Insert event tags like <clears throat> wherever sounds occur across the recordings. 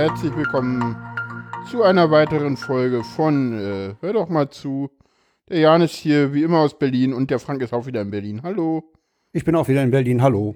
Herzlich willkommen zu einer weiteren Folge von äh, Hör doch mal zu. Der Jan ist hier wie immer aus Berlin und der Frank ist auch wieder in Berlin. Hallo. Ich bin auch wieder in Berlin. Hallo.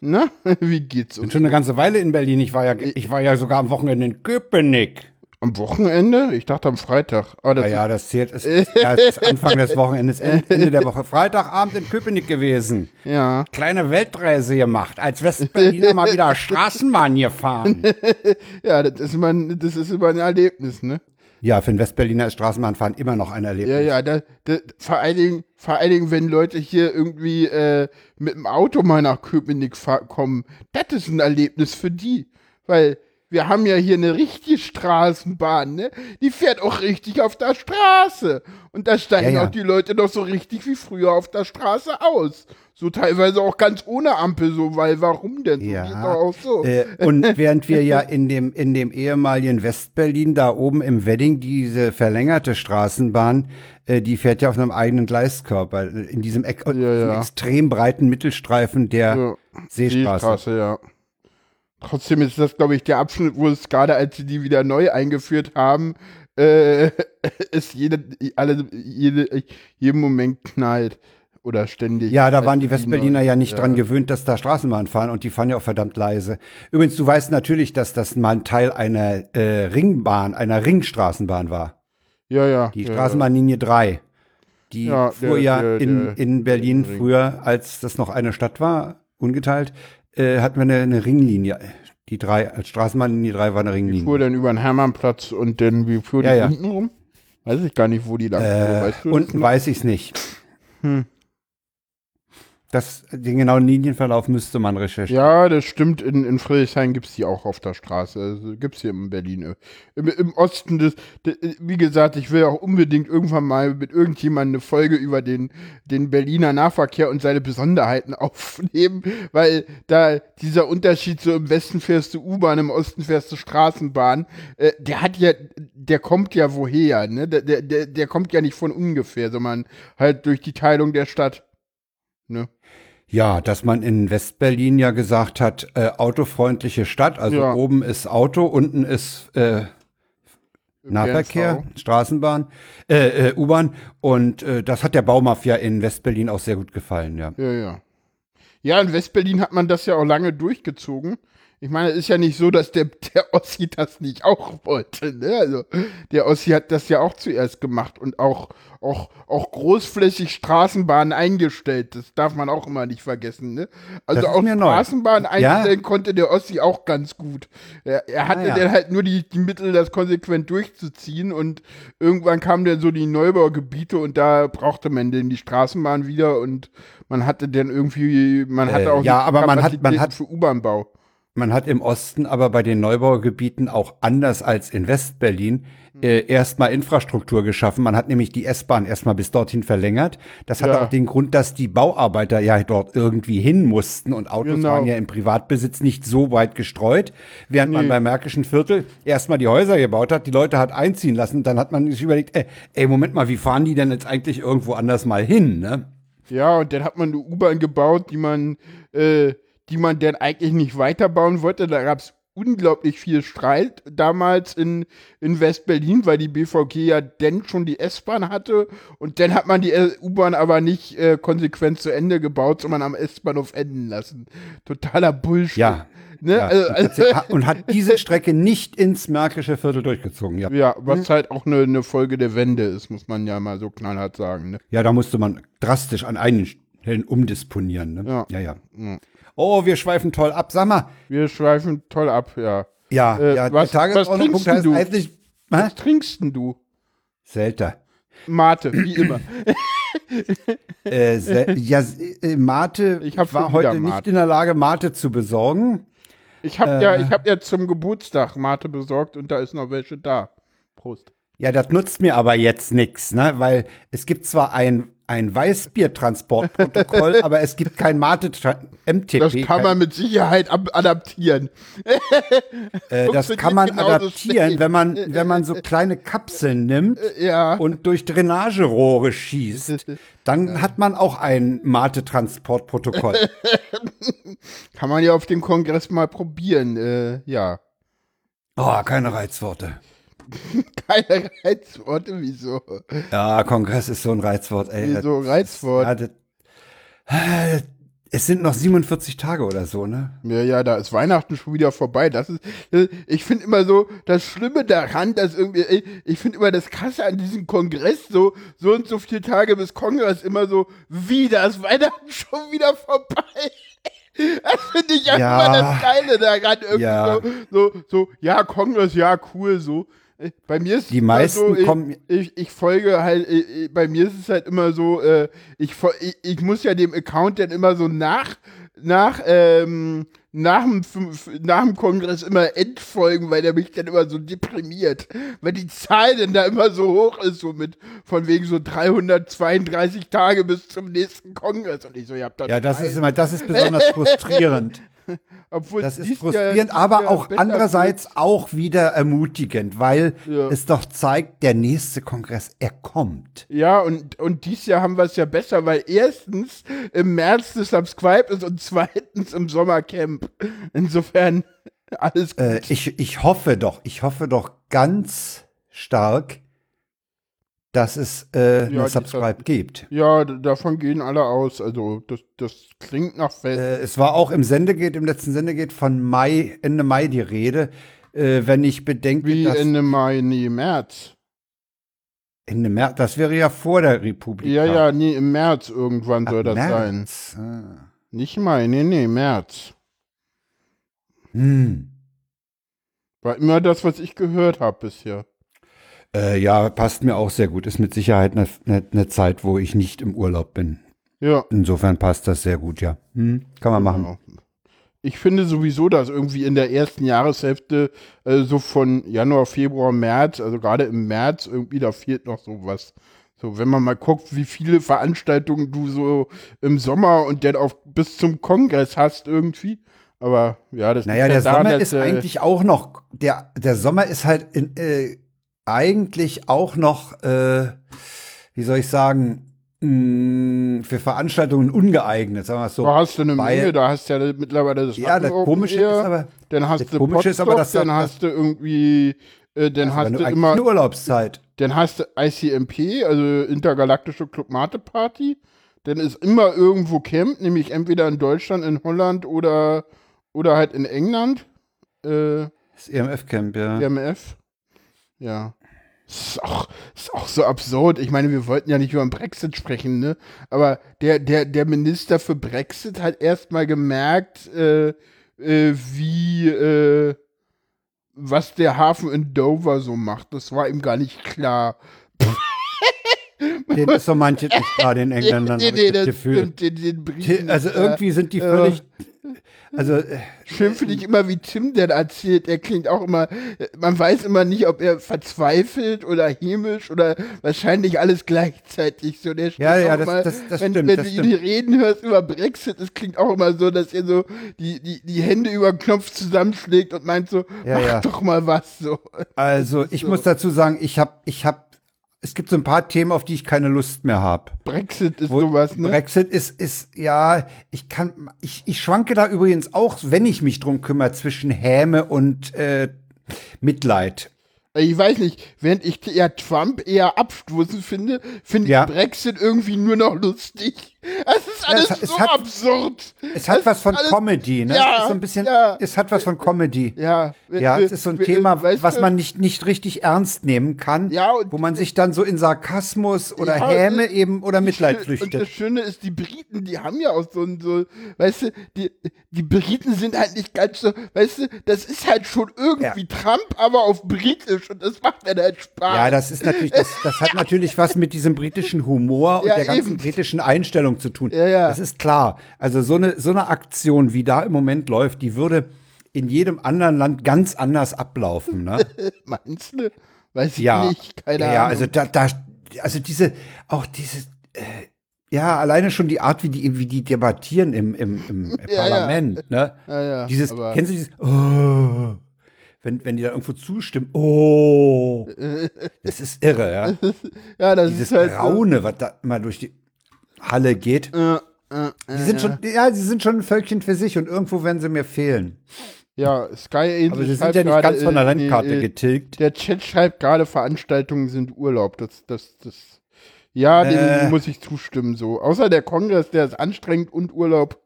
Na, <laughs> wie geht's Bin schon eine ganze Weile in Berlin. Ich war ja, ich war ja sogar am Wochenende in Köpenick. Am Wochenende? Ich dachte am Freitag. Ah, das Ja, ja, das zählt. Es <laughs> ist erst Anfang des Wochenendes, Ende der Woche. Freitagabend in Köpenick gewesen. ja. Kleine Weltreise gemacht. Als Westberliner mal wieder <laughs> Straßenbahn gefahren. <laughs> Ja, das ist, immer, ein- das ist immer ein Erlebnis, ne? Ja, für einen Westberliner ist Straßenbahnfahren immer noch ein Erlebnis. Ja, ja, da, da, vor, allen Dingen, vor allen Dingen, wenn Leute hier irgendwie äh, mit dem Auto mal nach Köpenick kommen, das ist ein Erlebnis für die. Weil wir haben ja hier eine richtige Straßenbahn, ne? Die fährt auch richtig auf der Straße. Und da steigen Ja, ja. auch die Leute noch so richtig wie früher auf der Straße aus. So teilweise auch ganz ohne Ampel, so, weil warum denn? So Ja. geht doch auch so. Äh, und während wir ja in dem, in dem ehemaligen Westberlin da oben im Wedding diese verlängerte Straßenbahn, äh, die fährt ja auf einem eigenen Gleiskörper, äh, in diesem, Eck, Ja, extrem breiten Mittelstreifen der. Seestraße. Seestraße, ja. Trotzdem ist das, glaube ich, der Abschnitt, wo es gerade, als sie die wieder neu eingeführt haben, äh, <laughs> es jede, alle, jede, jeden Moment knallt. Oder ständig. Ja, da waren die Westberliner ja nicht ja. dran gewöhnt, dass da Straßenbahnen fahren und die fahren ja auch verdammt leise. Übrigens, du weißt natürlich, dass das mal ein Teil einer äh, Ringbahn, einer Ringstraßenbahn war. Ja, ja. Die ja, Straßenbahnlinie 3. Die Ja, fuhr der- ja der- in, der- in Berlin früher, als das noch eine Stadt war, ungeteilt, äh, hatten wir eine, eine Ringlinie. Die drei, als Straßenbahnlinie 3 war eine Die Ringlinie. fuhr dann über den Hermannplatz und dann, wie fuhr die Ja, ja. unten rum? Weiß ich gar nicht, wo die lang fuhr. Äh, Weißt du unten weiß ich's nicht. Hm. Das, den genauen Linienverlauf müsste man recherchieren. Ja, das stimmt. In, in Friedrichshain gibt es die auch auf der Straße. Also, gibt es hier in Berlin. äh, Im, Im Osten des, de, wie gesagt, ich will auch unbedingt irgendwann mal mit irgendjemandem eine Folge über den, den Berliner Nahverkehr und seine Besonderheiten <laughs> aufnehmen, weil da dieser Unterschied so im Westen fährst du U-Bahn, im Osten fährst du Straßenbahn, äh, der hat ja, der kommt ja woher, ne? Der, der, der kommt ja nicht von ungefähr, sondern halt durch die Teilung der Stadt. Ne? Ja, dass man in Westberlin ja gesagt hat, äh, autofreundliche Stadt, also Ja. oben ist Auto, unten ist äh, Nahverkehr. Straßenbahn, äh, äh, U-Bahn und äh, das hat der Baumafia in Westberlin auch sehr gut gefallen, ja. Ja, ja. Ja, in Westberlin hat man das ja auch lange durchgezogen. Ich meine, es ist ja nicht so, dass der, der Ossi das nicht auch wollte. Ne? Also, der Ossi hat das ja auch zuerst gemacht und auch, auch, auch großflächig Straßenbahnen eingestellt. Das darf man auch immer nicht vergessen. Ne? Also auch. Straßenbahnen Ja. einstellen konnte der Ossi auch ganz gut. Er, er hatte Ah, ja. dann halt nur die, die Mittel, das konsequent durchzuziehen und irgendwann kamen dann so die Neubaugebiete und da brauchte man dann die Straßenbahn wieder und man hatte dann irgendwie, man Äh, hatte auch ja, aber man hat- man hat- für U-Bahn-Bau. Man hat im Osten aber bei den Neubaugebieten auch anders als in Westberlin äh, erstmal Infrastruktur geschaffen. Man hat nämlich die S-Bahn erstmal bis dorthin verlängert. Das hat Ja. auch den Grund, dass die Bauarbeiter ja dort irgendwie hin mussten und Autos Genau. waren ja im Privatbesitz nicht so weit gestreut, während man Nee. beim Märkischen Viertel erstmal die Häuser gebaut hat, die Leute hat einziehen lassen. Dann hat man sich überlegt, ey, ey Moment mal, wie fahren die denn jetzt eigentlich irgendwo anders mal hin? Ne? Ja, und dann hat man eine U-Bahn gebaut, die man, äh, die man dann eigentlich nicht weiterbauen wollte. Da gab es unglaublich viel Streit damals in, in West-Berlin, weil die BVG ja dann schon die S-Bahn hatte und dann hat man die U-Bahn aber nicht äh, konsequent zu Ende gebaut, sondern am S-Bahnhof enden lassen. Totaler Bullshit. Ja. Ne? ja. Also, also, und hat diese Strecke nicht ins Märkische Viertel durchgezogen. Ja. ja, was halt auch eine, eine Folge der Wende ist, muss man ja mal so knallhart sagen. Ne? Ja, da musste man drastisch an einigen Stellen umdisponieren. Ne? Ja. ja, ja. Ja. Oh, wir schweifen toll ab. Sag mal, Wir schweifen toll ab, ja. ja, Äh, ja was- der Tagesordnungspunkt was trinkst du? eigentlich? Was trinkst denn du? Selter. Mate, wie immer. <laughs> Äh, ja, äh, Mate, Ich war heute nicht Mate. in der Lage, Mate zu besorgen. Ich habe ja, ich hab ja zum Geburtstag Mate besorgt und da ist noch welche da. Prost. Ja, das nutzt mir aber jetzt nichts, ne? Weil es gibt zwar ein, ein Weißbiertransportprotokoll, <laughs> aber es gibt kein Mate-MTP. Das kann man mit Sicherheit adaptieren. äh, das kann man adaptieren, wenn man, wenn man so <laughs> kleine Kapseln nimmt Ja. und durch Drainagerohre schießt. <laughs> Dann hat man auch ein Mate-Transportprotokoll. Kann man ja auf dem Kongress mal probieren. Äh, ja. Oh, keine Reizworte. <laughs> Keine Reizworte, wieso? Ja, Kongress ist so ein Reizwort, ey. Wieso Reizwort? Ja, das, äh, es sind noch 47 Tage oder so, ne? Ja, ja, da ist Weihnachten schon wieder vorbei. Das ist, äh, ich finde immer so, das Schlimme daran, dass irgendwie, äh, ich finde immer das Krasse an diesem Kongress, so, so und so viele Tage bis Kongress, immer so, wie, da ist Weihnachten <laughs> schon wieder vorbei. Das finde ich Ja. immer das Geile daran. Irgendwie Ja. so, so, so, ja, Kongress, ja, cool, so. Bei mir ist Die meisten so, ich, kommen- ich, ich folge halt, äh, bei mir ist es halt immer so, äh, ich, ich, ich muss ja dem Account dann immer so nach, nach, ähm, nach dem, nach dem Kongress immer entfolgen, weil der mich dann immer so deprimiert. Weil die Zahl dann da immer so hoch ist, so mit von wegen so 332 Tage bis zum nächsten Kongress. Und ich so, ihr habt da Ja, das ist immer, das ist besonders frustrierend. <laughs> <laughs> Obwohl Das ist frustrierend, dies aber Jahr auch andererseits auch wieder ermutigend, weil Ja. es doch zeigt, der nächste Kongress, er kommt. Ja, und, und dieses Jahr haben wir es ja besser, weil erstens im März das Subscribe ist und zweitens im Sommercamp. Insofern <laughs> alles gut. Äh, ich, ich hoffe doch, ich hoffe doch ganz stark, dass es äh, die eine Subscribe gibt. ja, davon gehen alle aus. Also das, das klingt nach Fest. Äh, es war auch im Sendegeht, im letzten Sendegeht von Mai, Ende Mai die Rede. Äh, wenn ich bedenke, Wie dass Ende Mai, nee, März. Ende März, das wäre ja vor der Republik. Ja, ja, nee, im März irgendwann soll das sein. März. Ah. Nicht Mai, nee, nee, März. Hm. War immer das, was ich gehört habe bisher. Äh, ja, passt mir auch sehr gut. Ist mit Sicherheit eine ne, ne Zeit, wo ich nicht im Urlaub bin. Ja. Insofern passt das sehr gut, ja. Hm, kann man machen. Genau. Ich finde sowieso, dass irgendwie in der ersten Jahreshälfte, äh, so von Januar, Februar, März, also gerade im März, irgendwie da fehlt noch sowas. So, wenn man mal guckt, wie viele Veranstaltungen du so im Sommer und dann auch bis zum Kongress hast irgendwie. Aber ja, das Naja, der ja daran, Sommer ist äh, eigentlich auch noch, der, der Sommer ist halt in, äh, eigentlich auch noch, äh, wie soll ich sagen, mh, für Veranstaltungen ungeeignet, sagen wir es so. Da hast du eine Weil- Menge, da hast du ja mittlerweile das Ja, das Komische Air, ist aber, dann hast das du Komische ist aber, dass dann das- hast du irgendwie, äh, dann hast du immer, eine Urlaubszeit. dann hast du ICMP, also Intergalaktische Club Mate Party, dann ist immer irgendwo Camp, nämlich entweder in Deutschland, in Holland oder, oder halt in England, äh, Das EMF-Camp, ja. RMF, ja. Das ist auch, ist auch so absurd. Ich meine, wir wollten ja nicht über den Brexit sprechen, ne? Aber der, der, der Minister für Brexit hat erstmal gemerkt, äh, äh, wie, äh, was der Hafen in Dover so macht. Das war ihm gar nicht klar. Den ist so manches <laughs> nicht gerade in Engländern, hab ich das Gefühl. stimmt, den, den Briten, Also äh, irgendwie sind die völlig, also äh, Schön finde ich immer, wie Tim denn erzählt. Er klingt auch immer, man weiß immer nicht, ob er verzweifelt oder hämisch oder wahrscheinlich alles gleichzeitig. So, der Ja, ja, das- immer, das- das wenn, stimmt, wenn das du stimmt. ihn reden hörst über Brexit, es klingt auch immer so, dass er so die, die, die Hände über den Knopf zusammenschlägt und meint so, Ja, mach ja. doch mal was. So. Also, ich So. muss dazu sagen, ich habe, ich habe, es gibt so ein paar Themen, auf die ich keine Lust mehr habe. Brexit ist sowas, ne? Brexit ist, ist, ja, ich kann, ich, ich schwanke da übrigens auch, wenn ich mich drum kümmere, zwischen Häme und äh, Mitleid. Ich weiß nicht, während ich ja Trump eher abstoßend finde, finde Ja. ich Brexit irgendwie nur noch lustig. Es ist alles es- es so hat- absurd. Es hat Das was von alles- Comedy, ne? Ja, es ist so ein bisschen, ja. es hat was von Comedy. Ja, Ja, es ist so ein Thema, weißt was man nicht, nicht richtig ernst nehmen kann, Ja, und- wo man sich dann so in Sarkasmus oder Ja, Häme eben oder Mitleid Und das flüchtet. Schöne ist, die Briten, die haben ja auch so ein, so, weißt du, die, die Briten sind halt nicht ganz so, weißt du, das ist halt schon irgendwie Trump, aber auf Britisch und das macht dann halt Spaß. Ja, das ist natürlich, das, das hat natürlich was mit diesem britischen Humor und Ja, der ganzen eben. britischen Einstellung zu tun. Ja, ja. Das ist klar. Also so eine, so eine Aktion, wie da im Moment läuft, die würde in jedem anderen Land ganz anders ablaufen. Ne? <laughs> Meinst du? Weiß ich ja, nicht, keine ja, Ahnung. ja, also da, da, also diese, auch diese, äh, ja, alleine schon die Art, wie die, wie die debattieren im, im, im <laughs> Ja, Parlament, ne? Ja, ja, dieses, kennst du dieses, oh, wenn, wenn die da irgendwo zustimmen, oh, <laughs> das ist irre, ja. ja, das Dieses ist halt Braune, was da immer durch die Halle geht. so, äh, äh, Die sind schon, ja, sie sind schon ein Völkchen für sich und irgendwo werden sie mir fehlen. Ja, Sky Aber sie sind ja nicht ganz von der äh, Landkarte äh, getilgt. Der Chat schreibt gerade, Veranstaltungen sind Urlaub. Das, das, das. Ja, Äh. dem muss ich zustimmen so. Außer der Kongress, der ist anstrengend und Urlaub.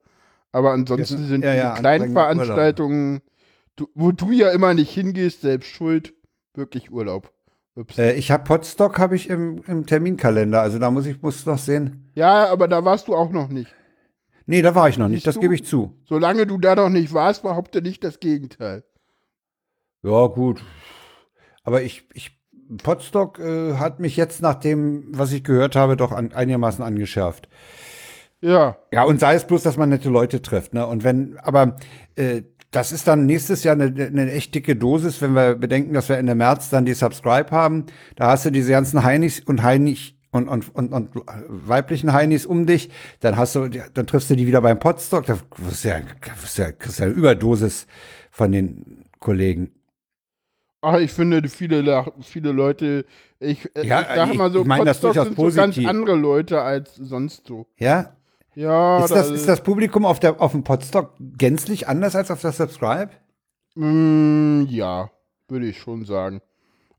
Aber ansonsten Ja, sind ja, die ja, kleinen anstrengend Urlaub. Veranstaltungen, du, wo du ja immer nicht hingehst, selbst schuld, wirklich Urlaub. Äh, ich habe Podstock habe ich im, im Terminkalender, also da muss ich muss noch sehen. Ja, aber da warst du auch noch nicht. Nee, da war ich noch nicht, Siehst das gebe ich zu. Solange du da noch nicht warst, behaupte nicht das Gegenteil. Ja, gut. Aber ich, ich Podstock äh, hat mich jetzt nach dem, was ich gehört habe, doch an, einigermaßen angeschärft. Ja, Ja, und sei es bloß, dass man nette Leute trifft, ne? Und wenn, aber äh, das ist dann nächstes Jahr eine, eine echt dicke Dosis, wenn wir bedenken, dass wir Ende März dann die Subscribe haben. Da hast du diese ganzen Heinis und Heinig und, und, und, und weiblichen Heinis um dich. Dann hast du, dann triffst du die wieder beim Podstock. Da wirst du ja, du ja, kriegst ja eine Überdosis von den Kollegen. ach, ich finde viele, viele Leute, ich, äh, Ja, ich sage mal so, ich meine das sind so ganz andere Leute als sonst so. Ja? Ja, Ist das, da- ist das Publikum auf, der, auf dem Podstock gänzlich anders als auf der Subscribe? Mm, ja, würde ich schon sagen.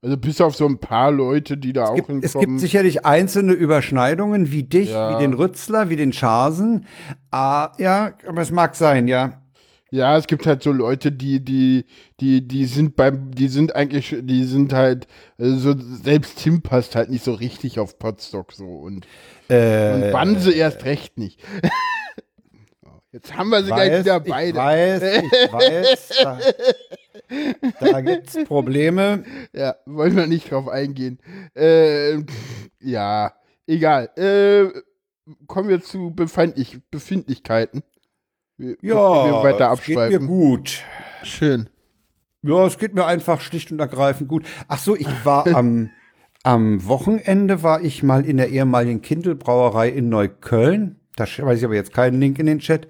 Also bis auf so ein paar Leute, die da auch gibt, es hinkommen. gibt sicherlich einzelne Überschneidungen, wie dich, Ja. wie den Rützler, wie den Scharsen. Ah, ja, aber es mag sein, ja. Ja, es gibt halt so Leute, die, die, die, die sind beim, die sind eigentlich, die sind halt, äh, so, selbst Tim passt halt nicht so richtig auf Potstock so und, Äh, und Banse erst recht nicht. <laughs> Jetzt haben wir sie gleich wieder ich beide. weiß, ich weiß, <laughs> da, da gibt's Probleme. Ja, wollen wir nicht drauf eingehen. Äh, ja, egal. Äh, kommen wir zu Befindlich Befindlichkeiten. Wir, Ja, wir weiter es geht mir gut. Schön. Ja, es geht mir einfach schlicht und ergreifend gut. Ach so, ich war <laughs> am, am Wochenende war ich mal in der ehemaligen Kindle-Brauerei in Neukölln. Da weiß ich aber jetzt keinen Link in den Chat.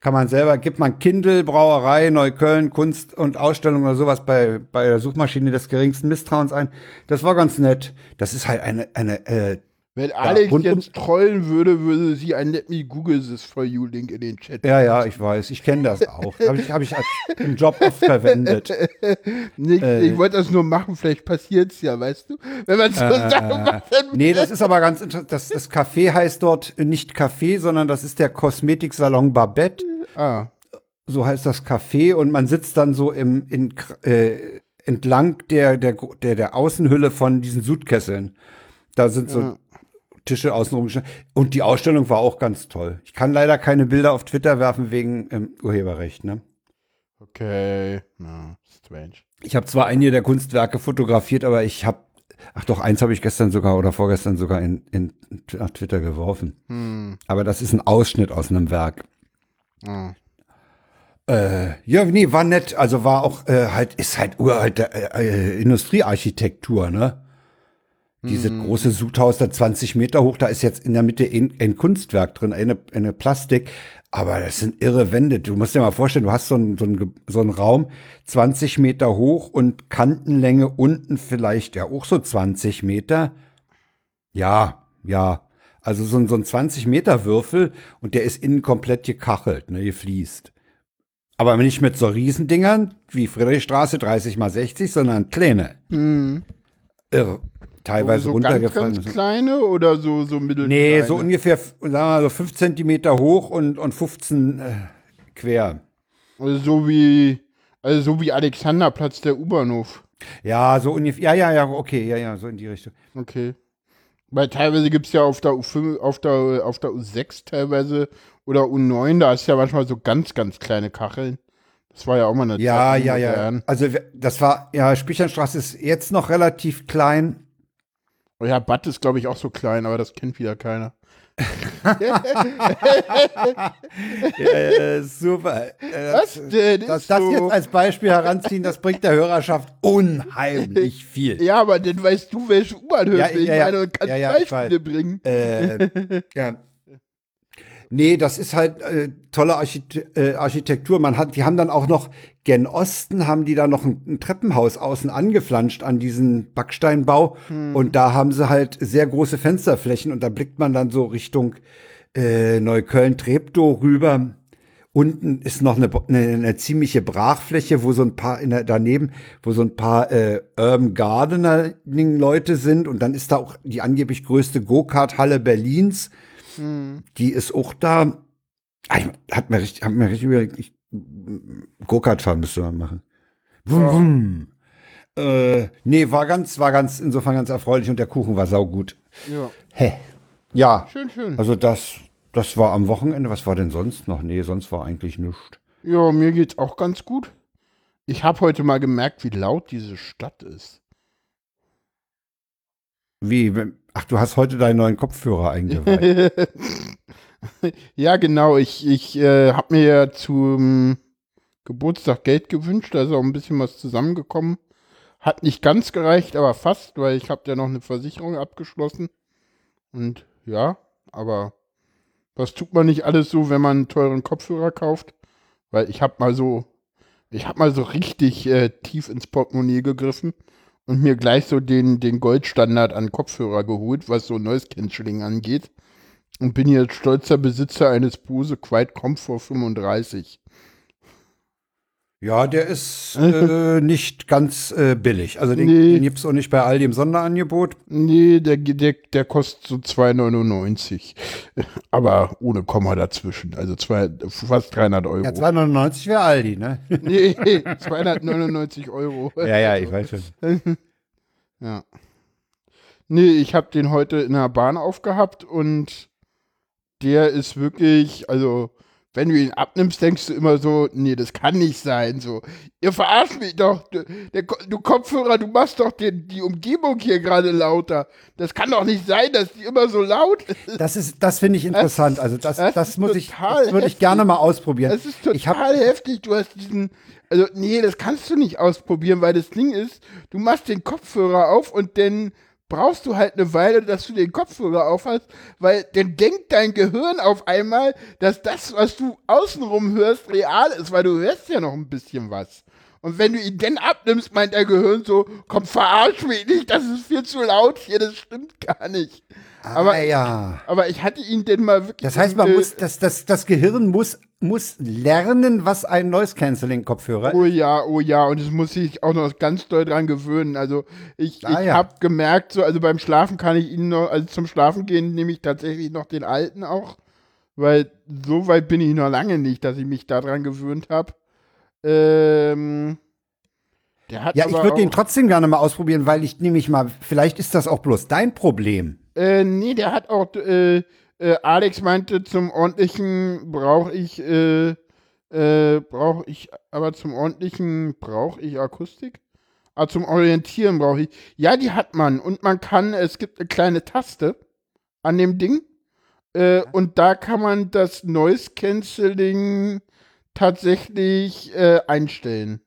Kann man selber, gibt man Kindle, Brauerei, Neukölln, Kunst und Ausstellung oder sowas bei, bei der Suchmaschine des geringsten Misstrauens ein. Das war ganz nett. Das ist halt eine, eine, äh, Wenn Alex rund um- jetzt trollen würde, würde sie ein Let Me Google This For You Link in den Chat. ja, ja, ich weiß, ich kenne das auch. Habe ich, hab ich im Job oft verwendet. <laughs> Nicht, Äh. ich wollte das nur machen, vielleicht passiert's ja, weißt du? Wenn man so Sachen macht, dann Nee, das ist aber ganz interessant. Das, das Café heißt dort nicht Café, sondern das ist der Kosmetiksalon Babette. Ah, So heißt das Café und man sitzt dann so im, in, äh, entlang der, der, der, der Außenhülle von diesen Sudkesseln. Da sind so Ja. Tische außenrum. Und die Ausstellung war auch ganz toll. Ich kann leider keine Bilder auf Twitter werfen wegen ähm, Urheberrecht. Ne? okay. Na, strange. Ich habe zwar einige der Kunstwerke fotografiert, aber ich habe, ach doch, eins habe ich gestern sogar oder vorgestern sogar in, in, nach Twitter geworfen. Hm. Aber das ist ein Ausschnitt aus einem Werk. Ah. Äh, ja, nee, war nett. Also war auch äh, halt, ist halt uralte äh, äh, Industriearchitektur, ne? Dieses große Sudhaus da 20 Meter hoch, da ist jetzt in der Mitte ein, ein Kunstwerk drin, eine, eine Plastik. Aber das sind irre Wände. Du musst dir mal vorstellen, du hast so einen, so einen, so einen Raum 20 Meter hoch und Kantenlänge unten vielleicht ja auch so 20 Meter. Ja, ja. Also so ein, so ein 20 Meter Würfel und der ist innen komplett gekachelt, ne, gefliest. Aber nicht mit so Riesendingern wie Friedrichstraße 30 mal 60, sondern kleine. Hm. Irre. Teilweise so ganz, runtergefallen. ganz kleine oder so, so mittel nee, so ungefähr, sagen wir mal, so 5 Zentimeter hoch und, und 15 äh, quer. Also so wie, also so wie Alexanderplatz der U-Bahnhof. Ja, so ungefähr. Ja, ja, ja, okay, ja, ja, so in die Richtung. Okay. Weil teilweise gibt es ja auf der U5, auf der, auf der U6 teilweise oder U9, da ist ja manchmal so ganz, ganz kleine Kacheln. Das war ja auch mal eine Ja, Zeit ja, ja. Also das war, ja, Spichernstraße ist jetzt noch relativ klein. Oh ja, Bad ist, glaube ich, auch so klein, aber das kennt wieder keiner. <laughs> <laughs> äh, super. Was denn? Das, Ist das so. jetzt als Beispiel heranziehen, das bringt der Hörerschaft unheimlich <laughs> viel. Ja, aber dann weißt du, welche U-Bahn Ja, ich ja, ja. meine, und kannst Ja, ja, ich Beispiele bringen. Äh, ja. Nee, das ist halt äh, tolle Archite äh, Architektur. Man hat, die haben dann auch noch gen Osten haben die da noch ein, ein Treppenhaus außen angeflanscht an diesen Backsteinbau und da haben sie halt sehr große Fensterflächen und da blickt man dann so Richtung äh, Neukölln Treptow rüber Unten ist noch eine, eine, eine ziemliche Brachfläche, wo so ein paar in der, daneben, wo so ein paar äh, Urban Gardening Leute sind und dann ist da auch die angeblich größte Go-Kart-Halle Berlins. Hm. Die ist auch da. Ah, ich- Hat mir richtig, hat mir richtig überlegt, ich- Go-Kart fahren müsste man machen. Wum, Ja. wum. Äh, nee, war ganz, war ganz, insofern ganz erfreulich und der Kuchen war saugut. Ja, Hä? Ja, schön, schön. also das, das war am Wochenende. Was war denn sonst noch? Nee, sonst war eigentlich nichts. Ja, mir geht's auch ganz gut. Ich habe heute mal gemerkt, wie laut diese Stadt ist. Wie? wenn- Ach, du hast heute deinen neuen Kopfhörer eingeweiht. <laughs> ja, genau. Ich, ich äh, habe mir ja zum Geburtstag Geld gewünscht, da ist auch ein bisschen was zusammengekommen. Hat nicht ganz gereicht, aber fast, weil ich habe ja noch eine Versicherung abgeschlossen. Und ja, aber was tut man nicht alles so, wenn man einen teuren Kopfhörer kauft? Weil ich habe mal so, ich habe mal so richtig äh, tief ins Portemonnaie gegriffen und mir gleich so den, den Goldstandard an Kopfhörer geholt, was so Noise Cancelling angeht. Und bin jetzt stolzer Besitzer eines Bose Quiet Comfort 35. ja, der ist äh, nicht ganz äh, billig. Also den, Nee. den gibt's auch nicht bei Aldi im Sonderangebot. Nee, der, der, der kostet so 2,99. Aber ohne Komma dazwischen. Also zwei, fast 300 Euro. Ja, 2,99 wäre Aldi, ne? <laughs> nee, 299 Euro. ja, ja, ich weiß schon. <laughs> Ja. Nee, ich habe den heute in der Bahn aufgehabt und der ist wirklich, also wenn du ihn abnimmst, denkst du immer so, nee, das kann nicht sein. So, ihr verarscht mich doch. Du, der, du Kopfhörer, du machst doch den, die Umgebung hier gerade lauter. Das kann doch nicht sein, dass die immer so laut ist. Das ist, das finde ich interessant. Also das, das das, muss ich, total das würde ich gerne mal ausprobieren. Das ist ich hab, total heftig. Du hast diesen, also nee, das kannst du nicht ausprobieren, weil das Ding ist, du machst den Kopfhörer auf und dann brauchst du halt eine Weile, dass du den Kopfhörer auf hast, weil dann denkt dein Gehirn auf einmal, dass das, was du außenrum hörst, real ist, weil du hörst ja noch ein bisschen was. Und wenn du ihn dann abnimmst, meint dein Gehirn so, komm, verarsch mich nicht, das ist viel zu laut hier, das stimmt gar nicht. Aber, ah, ja. aber ich hatte ihn denn mal wirklich. Das heißt, man muss, das, das, das Gehirn muss, muss lernen, was ein Noise-Canceling-Kopfhörer Oh ja, oh ja, und es muss sich auch noch ganz doll dran gewöhnen. Also ich, Ah, ich ja. habe gemerkt, so, also beim Schlafen kann ich ihn noch, also zum Schlafen gehen nehme ich tatsächlich noch den alten auch, weil so weit bin ich noch lange nicht, dass ich mich daran gewöhnt habe. Ähm, der hat Ja, ich würde den trotzdem gerne mal ausprobieren, weil ich nämlich mal, vielleicht ist das auch bloß dein Problem. Äh, nee, der hat auch, äh, äh, Alex meinte, zum ordentlichen brauche ich, äh, äh, brauche ich, aber zum ordentlichen brauche ich Akustik. Ah, zum Orientieren brauche ich. Ja, die hat man. Und man kann, es gibt eine kleine Taste an dem Ding. Äh, und da kann man das Noise Cancelling tatsächlich äh, einstellen.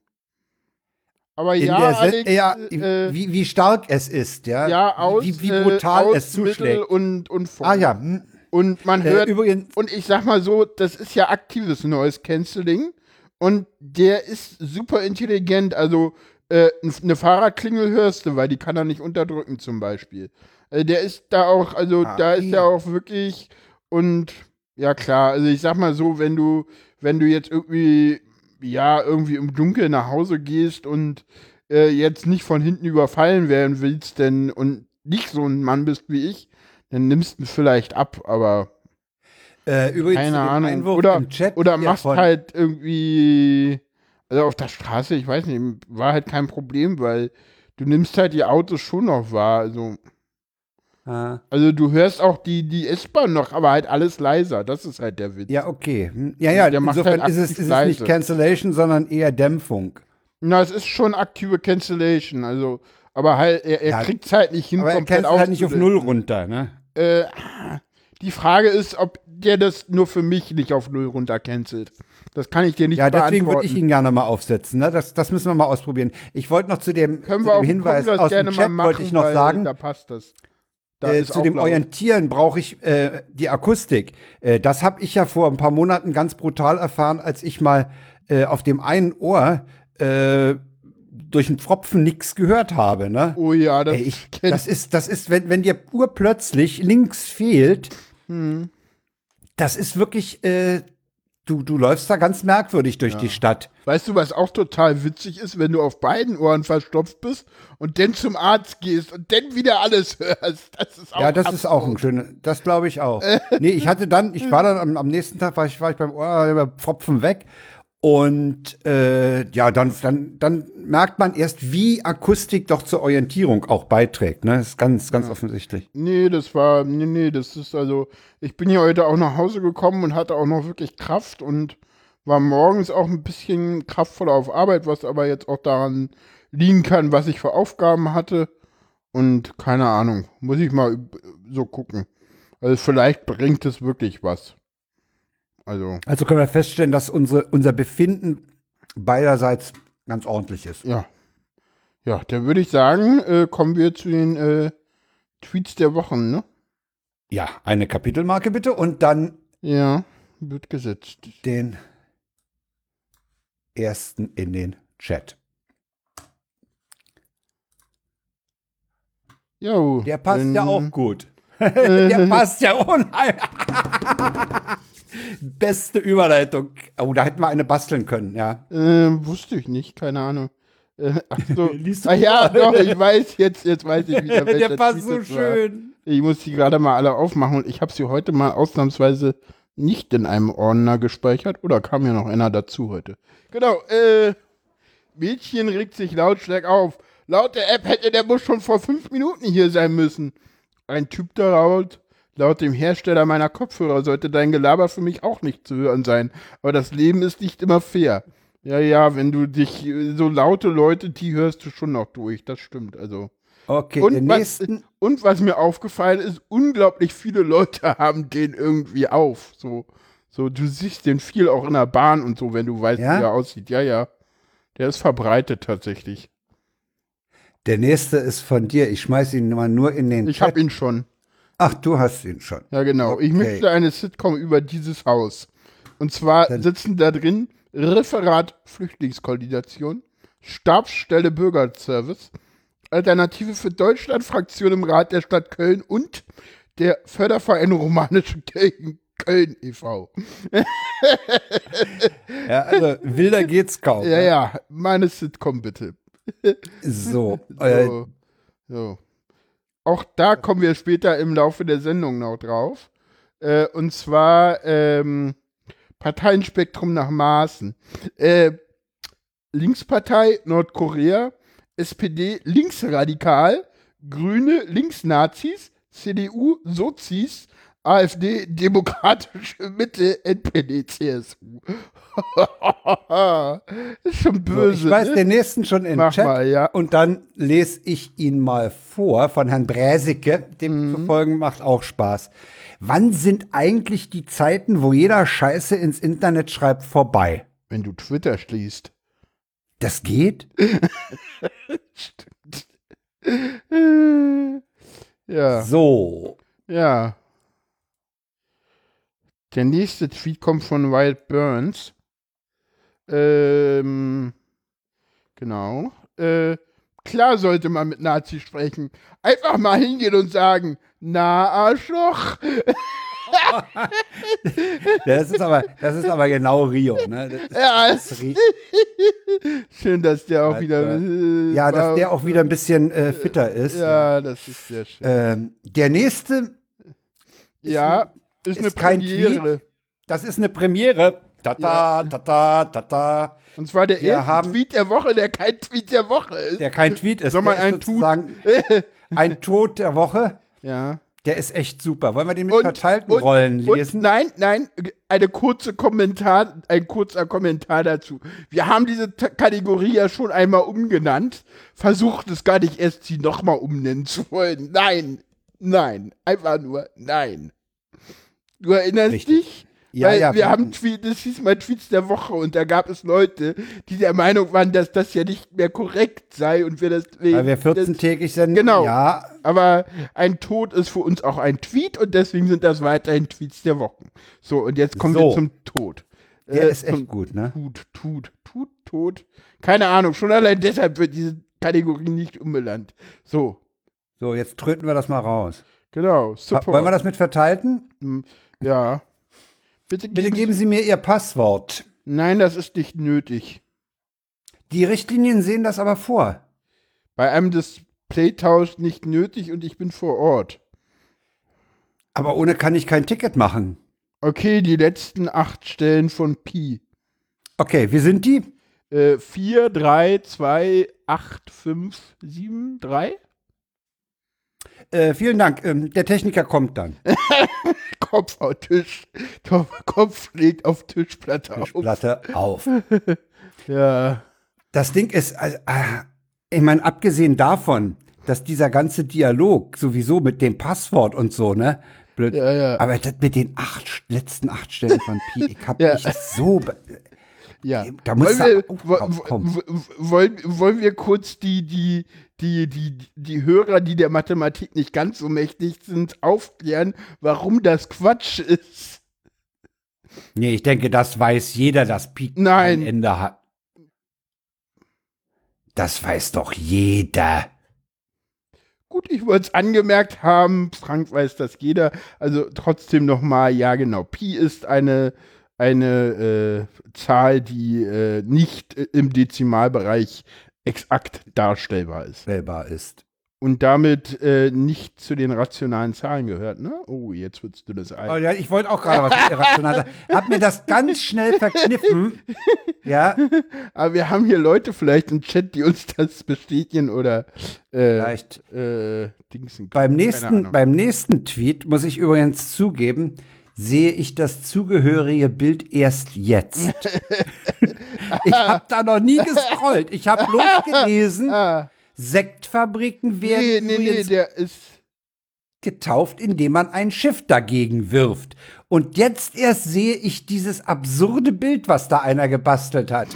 Aber In ja, Alex, ja, äh, wie, wie stark es ist, ja. ja, aus, wie, wie äh, brutal aus, es Mittel zuschlägt. und, und Ah ja, hm. und man äh, hört, übrigens, und ich sag mal so, das ist ja aktives Noise Cancelling und der ist super intelligent. Also äh, eine Fahrradklingel hörst du, weil die kann er nicht unterdrücken zum Beispiel. Äh, der ist da auch, also Ah, da ist ja. er auch wirklich und ja klar, also ich sag mal so, wenn du, wenn du jetzt irgendwie, ja, irgendwie im Dunkeln nach Hause gehst und äh, jetzt nicht von hinten überfallen werden willst, denn und nicht so ein Mann bist wie ich, dann nimmst du vielleicht ab, aber äh, übrigens keine Ahnung. Einwurf Oder, im Chat oder machst von- halt irgendwie, also auf der Straße, ich weiß nicht, war halt kein Problem, weil du nimmst halt die Autos schon noch wahr. Also, Ah. also du hörst auch die, die S-Bahn noch, aber halt alles leiser. Das ist halt der Witz. Ja, okay. Hm, Ja, ja, Der macht insofern halt ist es, ist es nicht Cancellation, sondern eher Dämpfung. Na, es ist schon aktive Cancellation, also, aber halt, er, er Ja, kriegt es halt nicht hin, Aber er komplett cancelt halt nicht auf. Null runter, ne? Äh, die Frage ist, ob der das nur für mich nicht auf Null runter cancelt. Das kann ich dir nicht Ja, deswegen würde beantworten. ich ihn gerne mal aufsetzen. Ne? Das, das müssen wir mal ausprobieren. Ich wollte noch zu dem, Können zu wir dem Hinweis aus gerne dem mal Chat machen, wollte ich noch sagen, Da passt das. Äh, zu dem laut. Orientieren brauche ich äh, die Akustik. Äh, das habe ich ja vor ein paar Monaten ganz brutal erfahren, als ich mal äh, auf dem einen Ohr äh, durch einen Pfropfen nichts gehört habe. Ne? Oh ja, das, Ey, ich, <laughs> das ist, das ist, wenn, wenn dir urplötzlich links fehlt, Hm. das ist wirklich äh, du, du läufst da ganz merkwürdig durch die Stadt. Weißt du, was auch total witzig ist, wenn du auf beiden Ohren verstopft bist und dann zum Arzt gehst und dann wieder alles hörst? Das ist auch Ja, das ist auch ein absurd. schönes, das glaube ich auch. nee, ich hatte dann, ich war dann am, am nächsten Tag, war ich, war ich beim Ohrpfropfen weg und äh, ja, dann, dann, dann merkt man erst, wie Akustik doch zur Orientierung auch beiträgt. Ne? Das ist ganz, ganz offensichtlich. Nee, das war, nee, nee, das ist also, ich bin ja heute auch nach Hause gekommen und hatte auch noch wirklich Kraft und war morgens auch ein bisschen kraftvoller auf Arbeit, was aber jetzt auch daran liegen kann, was ich für Aufgaben hatte. Und keine Ahnung, muss ich mal so gucken. Also vielleicht bringt es wirklich was. Also, Also können wir feststellen, dass unsere, unser Befinden beiderseits ganz ordentlich ist. ja. Ja, dann würde ich sagen, äh, kommen wir zu den äh, Tweets der Wochen, ne? Ja, eine Kapitelmarke bitte und dann Ja, wird gesetzt. den ersten in den Chat. Jo, Der passt ja auch gut. <laughs> Der passt ja unheimlich. Beste Überleitung. Oh, da hätten wir eine basteln können, ja. Äh, wusste ich nicht, keine Ahnung. Äh, ach so. <laughs> Ah, ja, doch, ich weiß jetzt, jetzt weiß ich wieder. Der <laughs> passt so das war. schön. Ich muss die gerade mal alle aufmachen und ich habe sie heute mal ausnahmsweise nicht in einem Ordner gespeichert. Oder kam ja noch einer dazu heute? Genau, äh, Mädchen regt sich lautstark auf. Laut der App hätte der Bus schon vor fünf Minuten hier sein müssen. Ein Typ daraus, laut dem Hersteller meiner Kopfhörer sollte dein Gelaber für mich auch nicht zu hören sein. Aber das Leben ist nicht immer fair. Ja, ja, wenn du dich, äh, so laute Leute, die hörst du schon noch durch. Das stimmt, also. Okay, Und was, und was mir aufgefallen ist, unglaublich viele Leute <laughs> haben den irgendwie auf. So, so du siehst den viel auch in der Bahn und so, wenn du weißt, Ja? wie er aussieht. Ja, ja. Der ist verbreitet tatsächlich. Der nächste ist von dir. Ich schmeiß ihn mal nur in den Ich Chat. habe ihn schon. Ach, du hast ihn schon. Ja, genau. Ich Okay. möchte eine Sitcom über dieses Haus. Und zwar Dann- sitzen da drin Referat Flüchtlingskoordination, Stabsstelle Bürgerservice, Alternative für Deutschland, Fraktion im Rat der Stadt Köln und der Förderverein Romanische Kirchen Köln e.V. Ja, also wilder geht's kaum. Ja, ja, meine Sitcom bitte. So, <laughs> äh, So, so. Auch da kommen wir später im Laufe der Sendung noch drauf. Äh, und zwar ähm, Parteienspektrum nach Maßen. Äh, Linkspartei Nordkorea, SPD linksradikal, Grüne Linksnazis, CDU Sozis, AfD Demokratische Mitte, NPD CSU. <laughs> ist schon böse. ich weiß ne? den nächsten schon in Mach Chat. mal, ja. Und dann lese ich ihn mal vor von Herrn Bräsicke. Dem Mhm. zu folgen macht auch Spaß. Wann sind eigentlich die Zeiten, wo jeder Scheiße ins Internet schreibt, vorbei? Wenn du Twitter schließt. Das geht? <laughs> <laughs> Ja, So. ja. Der nächste Tweet kommt von Wild Burns. Ähm, genau. Äh, klar sollte man mit Nazis sprechen. Einfach mal hingehen und sagen, na, Arschloch. <laughs> Das ist aber, das ist aber genau Rio. Ne? Das Ja, das ist Ri- schön, dass der auch wieder. äh, ja, dass der auch wieder ein bisschen äh, fitter ist. Ja, das ist sehr schön. Ähm, der nächste, ja, ist, eine ist kein Premiere. das ist eine Premiere. Tata, tata, tata. Und zwar der Wir erste haben- Tweet der Woche, der kein Tweet der Woche ist. Der kein Tweet ist. Soll man einen Tut- Ein Tod der Woche. ja. Der ist echt super. Wollen wir den mit Und- verteilten und- Rollen Und lesen? nein, nein, eine kurze Kommentar, ein kurzer Kommentar dazu. Wir haben diese T Kategorie ja schon einmal umgenannt. Versucht es gar nicht erst, sie nochmal umnennen zu wollen. Nein, nein, einfach nur nein. Du erinnerst Richtig. dich? Ja, Weil ja, wir wir- haben Tweet, das hieß mal Tweets der Woche und da gab es Leute, die der Meinung waren, dass das ja nicht mehr korrekt sei und wir das Weil wir das, 14-tägig sind. Genau. Ja, aber ein Tod ist für uns auch ein Tweet und deswegen sind das weiterhin Tweets der Wochen. So, und jetzt kommen wir So. zum Tod. der Äh, ist echt gut, ne? Tut, tut, tut, tut. Keine Ahnung, schon allein deshalb wird diese Kategorie nicht umbenannt. So, So, jetzt tröten wir das mal raus. genau. Support. Wollen wir das mit verteilten? Hm, Ja. Bitte, Bitte geben Sie mir Ihr Passwort. Nein, das ist nicht nötig. Die Richtlinien sehen das aber vor. Bei einem Displaytausch nicht nötig und ich bin vor Ort. Aber ohne kann ich kein Ticket machen. Okay, die letzten acht Stellen von Pi. Okay, wie sind die? Äh, 4, 3, 2, 8, 5, 7, 3? Äh, vielen Dank. Ähm, der Techniker kommt dann. <laughs> Kopf auf Tisch. Kopf schlägt auf Tischplatte auf. Platte auf. <laughs> Ja. Das Ding ist, äh, äh, ich meine, abgesehen davon, dass dieser ganze Dialog sowieso mit dem Passwort und so, ne? Blöd. Ja, ja. Aber das mit den acht, letzten acht Stellen von Pi, ich hab <laughs> Ja. mich so. Ja. Da muss wollen, wir, er auch wo- drauf kommen. wo- wo- wollen, wollen wir kurz die, die, die, die, die Hörer, die der Mathematik nicht ganz so mächtig sind, aufklären, warum das Quatsch ist? Nee, ich denke, das weiß jeder, dass Pi Nein. ein Ende hat. Das weiß doch jeder. Gut, ich wollte es angemerkt haben, Frank weiß das jeder. Also trotzdem nochmal, ja genau, Pi ist eine, eine äh, Zahl, die äh, nicht äh, im Dezimalbereich exakt darstellbar ist. Selber ist. Und damit äh, nicht zu den rationalen Zahlen gehört, ne? Oh, jetzt würdest du das Oh, ein. ja, ich wollte auch gerade was irrational sagen. Hab mir das ganz schnell verkniffen. <laughs> Ja, Aber wir haben hier Leute vielleicht im Chat, die uns das bestätigen oder äh, vielleicht. äh, Dingsen. Beim nächsten, beim nächsten Tweet muss ich übrigens zugeben, sehe ich das zugehörige Bild erst jetzt. <laughs> ich habe da noch nie gescrollt. Ich habe bloß <laughs> gelesen, Sektfabriken werden nee, nee, nee, getauft, indem man ein Schiff dagegen wirft. Und jetzt erst sehe ich dieses absurde Bild, was da einer gebastelt hat.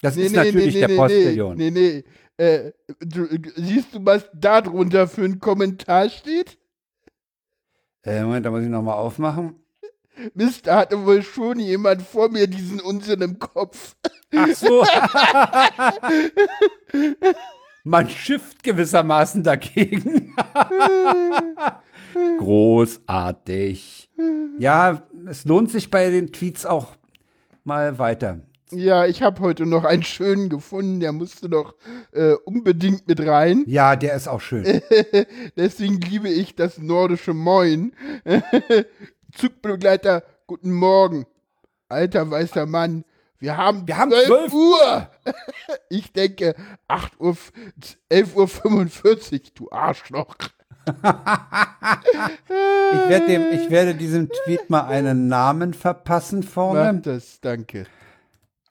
Das ist natürlich der Postillon. Nee, nee. Äh, du, siehst du, was da drunter für ein Kommentar steht? Äh, Moment, da muss ich nochmal aufmachen. Mist, da hatte wohl schon jemand vor mir diesen Unsinn im Kopf. Ach so. <laughs> Man schifft gewissermaßen dagegen. <laughs> Großartig. Ja, es lohnt sich bei den Tweets auch mal weiter. Ja, ich habe heute noch einen schönen gefunden, der musste doch äh, unbedingt mit rein. Ja, der ist auch schön. <laughs> Deswegen liebe ich das nordische Moin. <laughs> Zugbegleiter, guten Morgen. Alter weißer Mann, wir haben, Wir haben 12 12 Uhr. <laughs> Ich denke 8 Uhr, 11 Uhr 45, du Arschloch. Ich werde, dem, ich werde diesem Tweet mal einen Namen verpassen Mach vorne, das, danke.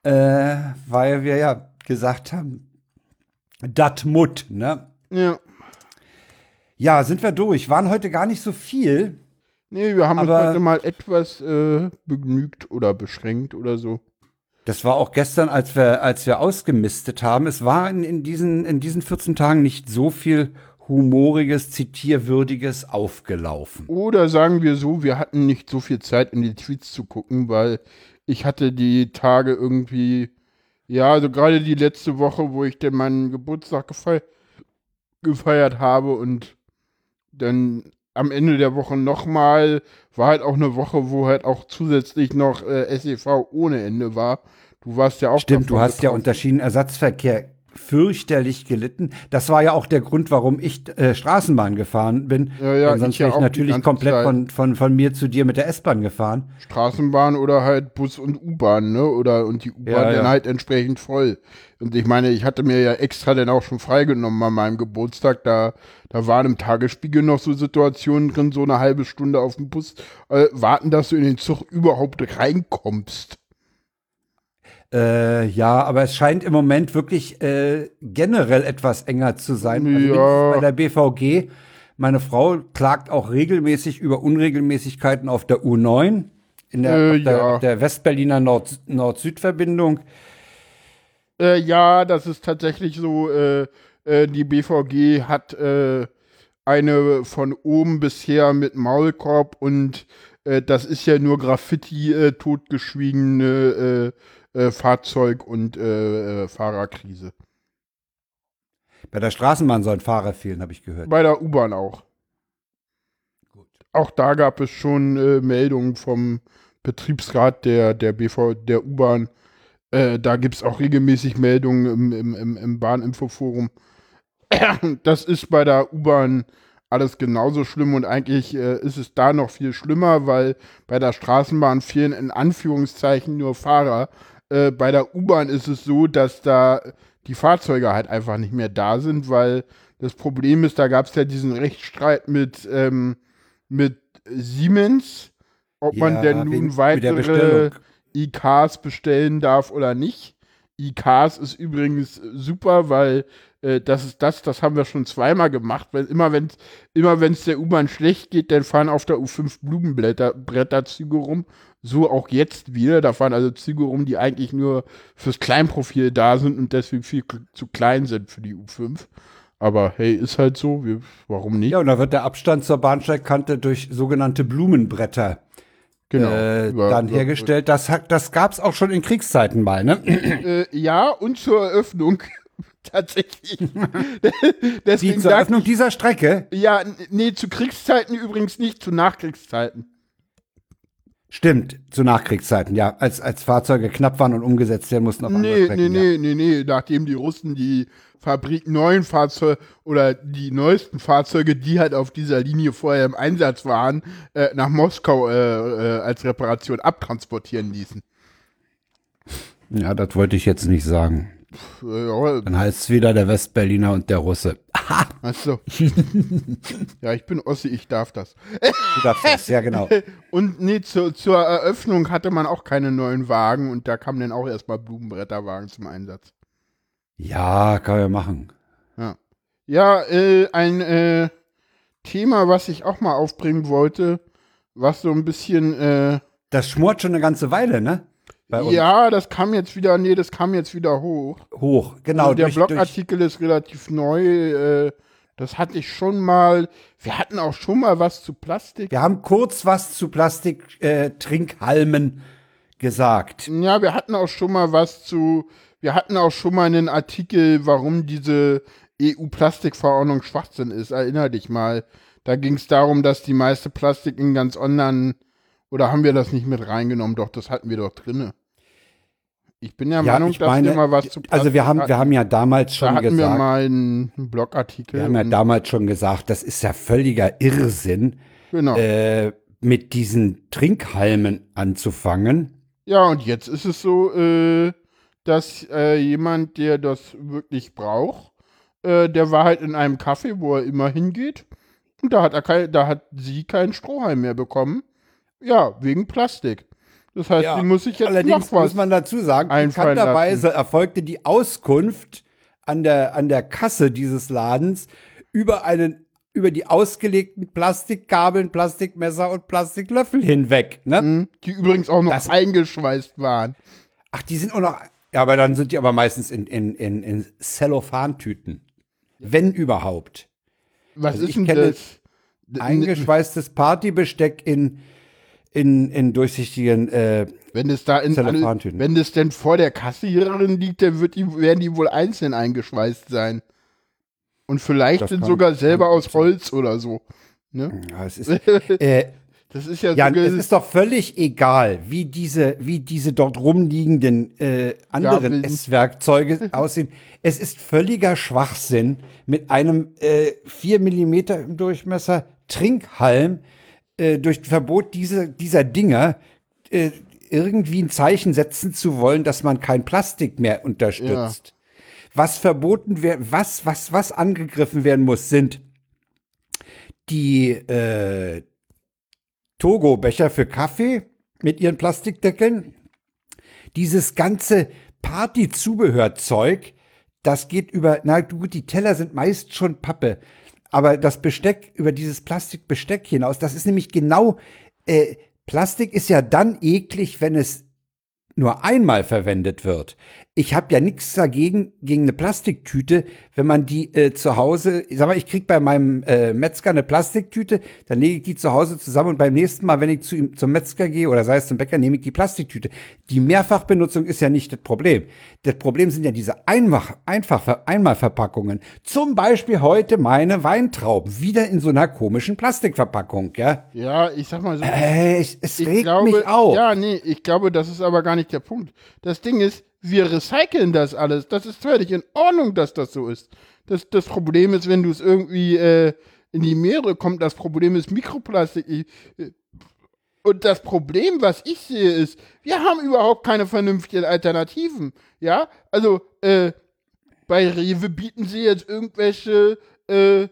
Äh, weil wir ja gesagt haben, dat Mut, ne? Ja. Ja, sind wir durch. Waren heute gar nicht so viel. Nee, wir haben uns heute mal etwas äh, begnügt oder beschränkt oder so. Das war auch gestern, als wir, als wir ausgemistet haben. Es war in, in, diesen, in diesen 14 Tagen nicht so viel humoriges, zitierwürdiges aufgelaufen. Oder sagen wir so, wir hatten nicht so viel Zeit, in die Tweets zu gucken, weil ich hatte die Tage irgendwie, ja, also gerade die letzte Woche, wo ich denn meinen Geburtstag gefei gefeiert habe und dann am Ende der Woche nochmal, war halt auch eine Woche, wo halt auch zusätzlich noch äh, SEV ohne Ende war. Du warst ja auch Stimmt, du hast ja betroffen. unter Schienenersatzverkehr fürchterlich gelitten. Das war ja auch der Grund, warum ich äh, Straßenbahn gefahren bin. Ja, ja, sonst ich ja wäre ich die natürlich komplett Zeit. von, von, von mir zu dir mit der S-Bahn gefahren. Straßenbahn oder halt Bus und U-Bahn, ne? Oder und die U-Bahn Ja, dann ja. halt entsprechend voll. Und ich meine, ich hatte mir ja extra dann auch schon freigenommen an meinem Geburtstag. Da, da waren im Tagesspiegel noch so Situationen drin, so eine halbe Stunde auf dem Bus äh, warten, dass du in den Zug überhaupt reinkommst. Äh, ja, aber es scheint im Moment wirklich äh, generell etwas enger zu sein. Also Ja. bei der BVG. Meine Frau klagt auch regelmäßig über Unregelmäßigkeiten auf der U9, in der, Äh, der, ja. der Westberliner Nord- Nord-Süd-Verbindung. Äh, ja, das ist tatsächlich so. Äh, äh, die BVG hat eine von oben bisher mit Maulkorb und das ist ja nur Graffiti totgeschwiegene äh, Fahrzeug- und äh, äh, Fahrerkrise. Bei der Straßenbahn sollen Fahrer fehlen, habe ich gehört. Bei der U-Bahn auch. Gut. auch da gab es schon äh, Meldungen vom Betriebsrat der, der BV, der U-Bahn. Äh, da gibt es auch regelmäßig Meldungen im, im, im, im Bahninfoforum. <clears throat> Das ist bei der U-Bahn alles genauso schlimm und eigentlich äh, ist es da noch viel schlimmer, weil bei der Straßenbahn fehlen in Anführungszeichen nur Fahrer. Äh, bei der U-Bahn ist es so, dass da die Fahrzeuge halt einfach nicht mehr da sind, weil das Problem ist, da gab es ja diesen Rechtsstreit mit, ähm, mit Siemens, ob ja, man denn nun weitere IKs bestellen darf oder nicht. IKs ist übrigens super, weil äh, das ist das, das haben wir schon zweimal gemacht, weil immer wenn es immer wenn's der U-Bahn schlecht geht, dann fahren auf der U5 Blumenblätter Bretterzüge rum. So auch jetzt wieder. Da fahren also Züge rum, die eigentlich nur fürs Kleinprofil da sind und deswegen viel zu klein sind für die U5. Aber hey, ist halt so, wir, warum nicht? Ja, und da wird der Abstand zur Bahnsteigkante durch sogenannte Blumenbretter genau, äh, über, dann über, hergestellt. Das, das gab es auch schon in Kriegszeiten mal, ne? Äh, ja, und zur Eröffnung <laughs> tatsächlich. <laughs> Die zur Eröffnung dieser Strecke? Ja, nee, zu Kriegszeiten übrigens nicht, zu Nachkriegszeiten. Stimmt, zu Nachkriegszeiten, ja, als, als Fahrzeuge knapp waren und umgesetzt werden mussten auf nee, andere Strecken. Nee, ja. nee, nee, nee, nachdem die Russen die Fabrik neuen Fahrzeuge oder die neuesten Fahrzeuge, die halt auf dieser Linie vorher im Einsatz waren, äh, nach Moskau äh, äh, als Reparation abtransportieren ließen. Ja, das wollte ich jetzt nicht sagen. Dann heißt es wieder der Westberliner und der Russe. Achso. <laughs> ja, ich bin Ossi, ich darf das. Du darfst das, ja genau. <laughs> Und nee, zu, zur Eröffnung hatte man auch keine neuen Wagen und da kamen dann auch erstmal Blumenbretterwagen zum Einsatz. Ja, kann man machen. Ja, ja äh, ein äh, Thema, was ich auch mal aufbringen wollte, was so ein bisschen. Äh, das schmort schon eine ganze Weile, ne? Ja, das kam jetzt wieder, nee, das kam jetzt wieder hoch. Hoch, genau. Also der durch, Blogartikel durch ist relativ neu. Äh, das hatte ich schon mal. Wir hatten auch schon mal was zu Plastik. Wir haben kurz was zu Plastik-Trinkhalmen äh, gesagt. Ja, wir hatten auch schon mal was zu. Wir hatten auch schon mal einen Artikel, warum diese EU-Plastikverordnung Schwachsinn ist. Erinner dich mal. Da ging es darum, dass die meiste Plastik in ganz anderen. Oder haben wir das nicht mit reingenommen? Doch, das hatten wir doch drinne. Ich bin der ja, Meinung, dass meine, wir mal was zu Also wir haben, wir haben ja damals schon da hatten gesagt. wir mal einen Blogartikel. Wir haben ja damals schon gesagt, das ist ja völliger Irrsinn, genau. äh, mit diesen Trinkhalmen anzufangen. Ja, und jetzt ist es so, äh, dass äh, jemand, der das wirklich braucht, äh, der war halt in einem Café, wo er immer hingeht. Und da hat er kein, da hat sie keinen Strohhalm mehr bekommen. Ja, wegen Plastik. Das heißt, ja, die muss ich jetzt allerdings noch was muss man dazu sagen, bekannterweise erfolgte die Auskunft an der, an der Kasse dieses Ladens über einen über die ausgelegten Plastikkabeln, Plastikmesser und Plastiklöffel hinweg. Ne? Mhm, die übrigens auch noch das, eingeschweißt waren. Ach, die sind auch noch. Ja, aber dann sind die aber meistens in, in, in, in Cellophantüten. Wenn überhaupt. Was also ist denn das? Eingeschweißtes Partybesteck in in, in durchsichtigen äh, wenn es da in alle, wenn es denn vor der Kassiererin liegt, dann wird die, werden die wohl einzeln eingeschweißt sein. Und vielleicht sind sogar selber aus Holz oder so. Ne? Ja, es ist, <laughs> äh, das ist ja, ja so es ist doch völlig egal, wie diese, wie diese dort rumliegenden äh, anderen Esswerkzeuge <laughs> aussehen. Es ist völliger Schwachsinn, mit einem äh, 4 mm im Durchmesser Trinkhalm äh, durch Verbot diese, dieser Dinger äh, irgendwie ein Zeichen setzen zu wollen, dass man kein Plastik mehr unterstützt. Ja. Was verboten wird, was, was, was angegriffen werden muss, sind die äh, Togo-Becher für Kaffee mit ihren Plastikdeckeln. Dieses ganze Party-Zubehörzeug, das geht über, na gut, die Teller sind meist schon Pappe, aber das Besteck über dieses Plastikbesteck hinaus, das ist nämlich genau, äh, Plastik ist ja dann eklig, wenn es nur einmal verwendet wird. Ich habe ja nichts dagegen, gegen eine Plastiktüte, wenn man die äh, zu Hause, ich sag mal, ich krieg bei meinem äh, Metzger eine Plastiktüte, dann lege ich die zu Hause zusammen und beim nächsten Mal, wenn ich zu ihm zum Metzger gehe oder sei es zum Bäcker, nehme ich die Plastiktüte. Die Mehrfachbenutzung ist ja nicht das Problem. Das Problem sind ja diese Einmach, einfach Einmalverpackungen. Zum Beispiel heute meine Weintrauben, wieder in so einer komischen Plastikverpackung, ja. Ja, ich sag mal so. Äh, es, es ich regt glaube, mich auf. Ja, nee, ich glaube, das ist aber gar nicht der Punkt. Das Ding ist, wir recyceln das alles. Das ist völlig in Ordnung, dass das so ist. Das, das Problem ist, wenn du es irgendwie äh, in die Meere kommt, das Problem ist Mikroplastik. Ich, äh, und das Problem, was ich sehe, ist, wir haben überhaupt keine vernünftigen Alternativen. Ja, also äh, bei Rewe bieten sie jetzt irgendwelche äh, äh,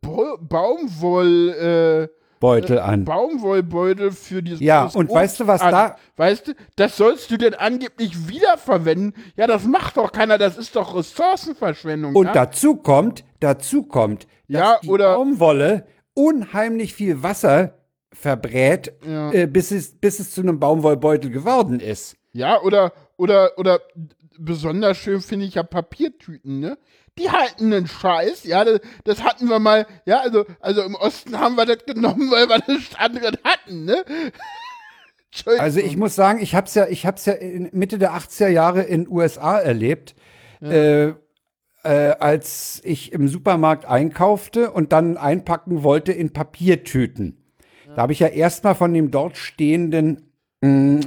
Baumwoll äh, Beutel an. Baumwollbeutel für dieses Ja, und Obst weißt du, was an. da- Weißt du, das sollst du denn angeblich wiederverwenden? Ja, das macht doch keiner, das ist doch Ressourcenverschwendung. Und ja? dazu kommt, dazu kommt, dass Ja, die oder- Baumwolle unheimlich viel Wasser verbrät, Ja. äh, bis, es, bis es zu einem Baumwollbeutel geworden ist. Ja, oder, oder, oder besonders schön finde ich ja Papiertüten, ne? Die halten einen Scheiß, ja, das, das hatten wir mal, ja, also, also im Osten haben wir das genommen, weil wir das andere hatten, ne? <laughs> Also ich muss sagen, ich hab's ja, ich hab's ja in Mitte der 80er Jahre in USA erlebt, äh, äh, als ich im Supermarkt einkaufte und dann einpacken wollte in Papiertüten. Da habe ich ja erstmal von dem dort stehenden mh,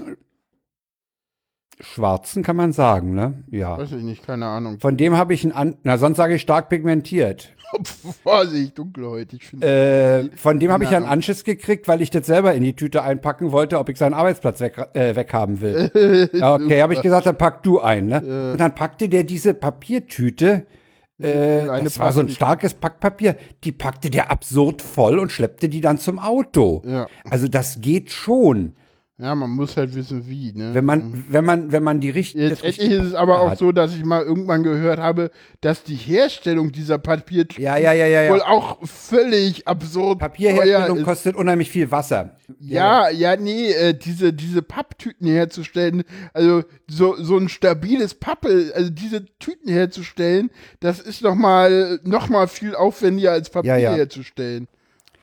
schwarzen, kann man sagen, ne? Ja. Weiß ich nicht, keine Ahnung. Von dem habe ich einen, an na sonst sage ich stark pigmentiert. <laughs> Vorsicht, dunkelhäutig, finde Äh, von dem habe ich ja einen. Anschiss gekriegt, weil ich das selber in die Tüte einpacken wollte, ob ich seinen Arbeitsplatz weg, äh, weghaben will. <laughs> Okay, habe ich gesagt, dann pack du ein. Ne? Und dann packte der diese Papiertüte, äh, das war so ein starkes Packpapier, die packte der absurd voll und schleppte die dann zum Auto. Ja. Also das geht schon, Ja, man muss halt wissen, wie, ne? wenn man, wenn man, wenn man die richtige. Letztendlich ist es aber auch so, dass ich mal irgendwann gehört habe, dass die Herstellung dieser Papiertüten Ja, ja, ja, ja, wohl ja. auch völlig absurd Papierherstellung kostet unheimlich viel Wasser. Ja, ja, nee, äh, diese, diese Papptüten herzustellen, also so, so ein stabiles Pappe, also diese Tüten herzustellen, das ist noch mal, noch mal viel aufwendiger als Papier Ja, ja. herzustellen.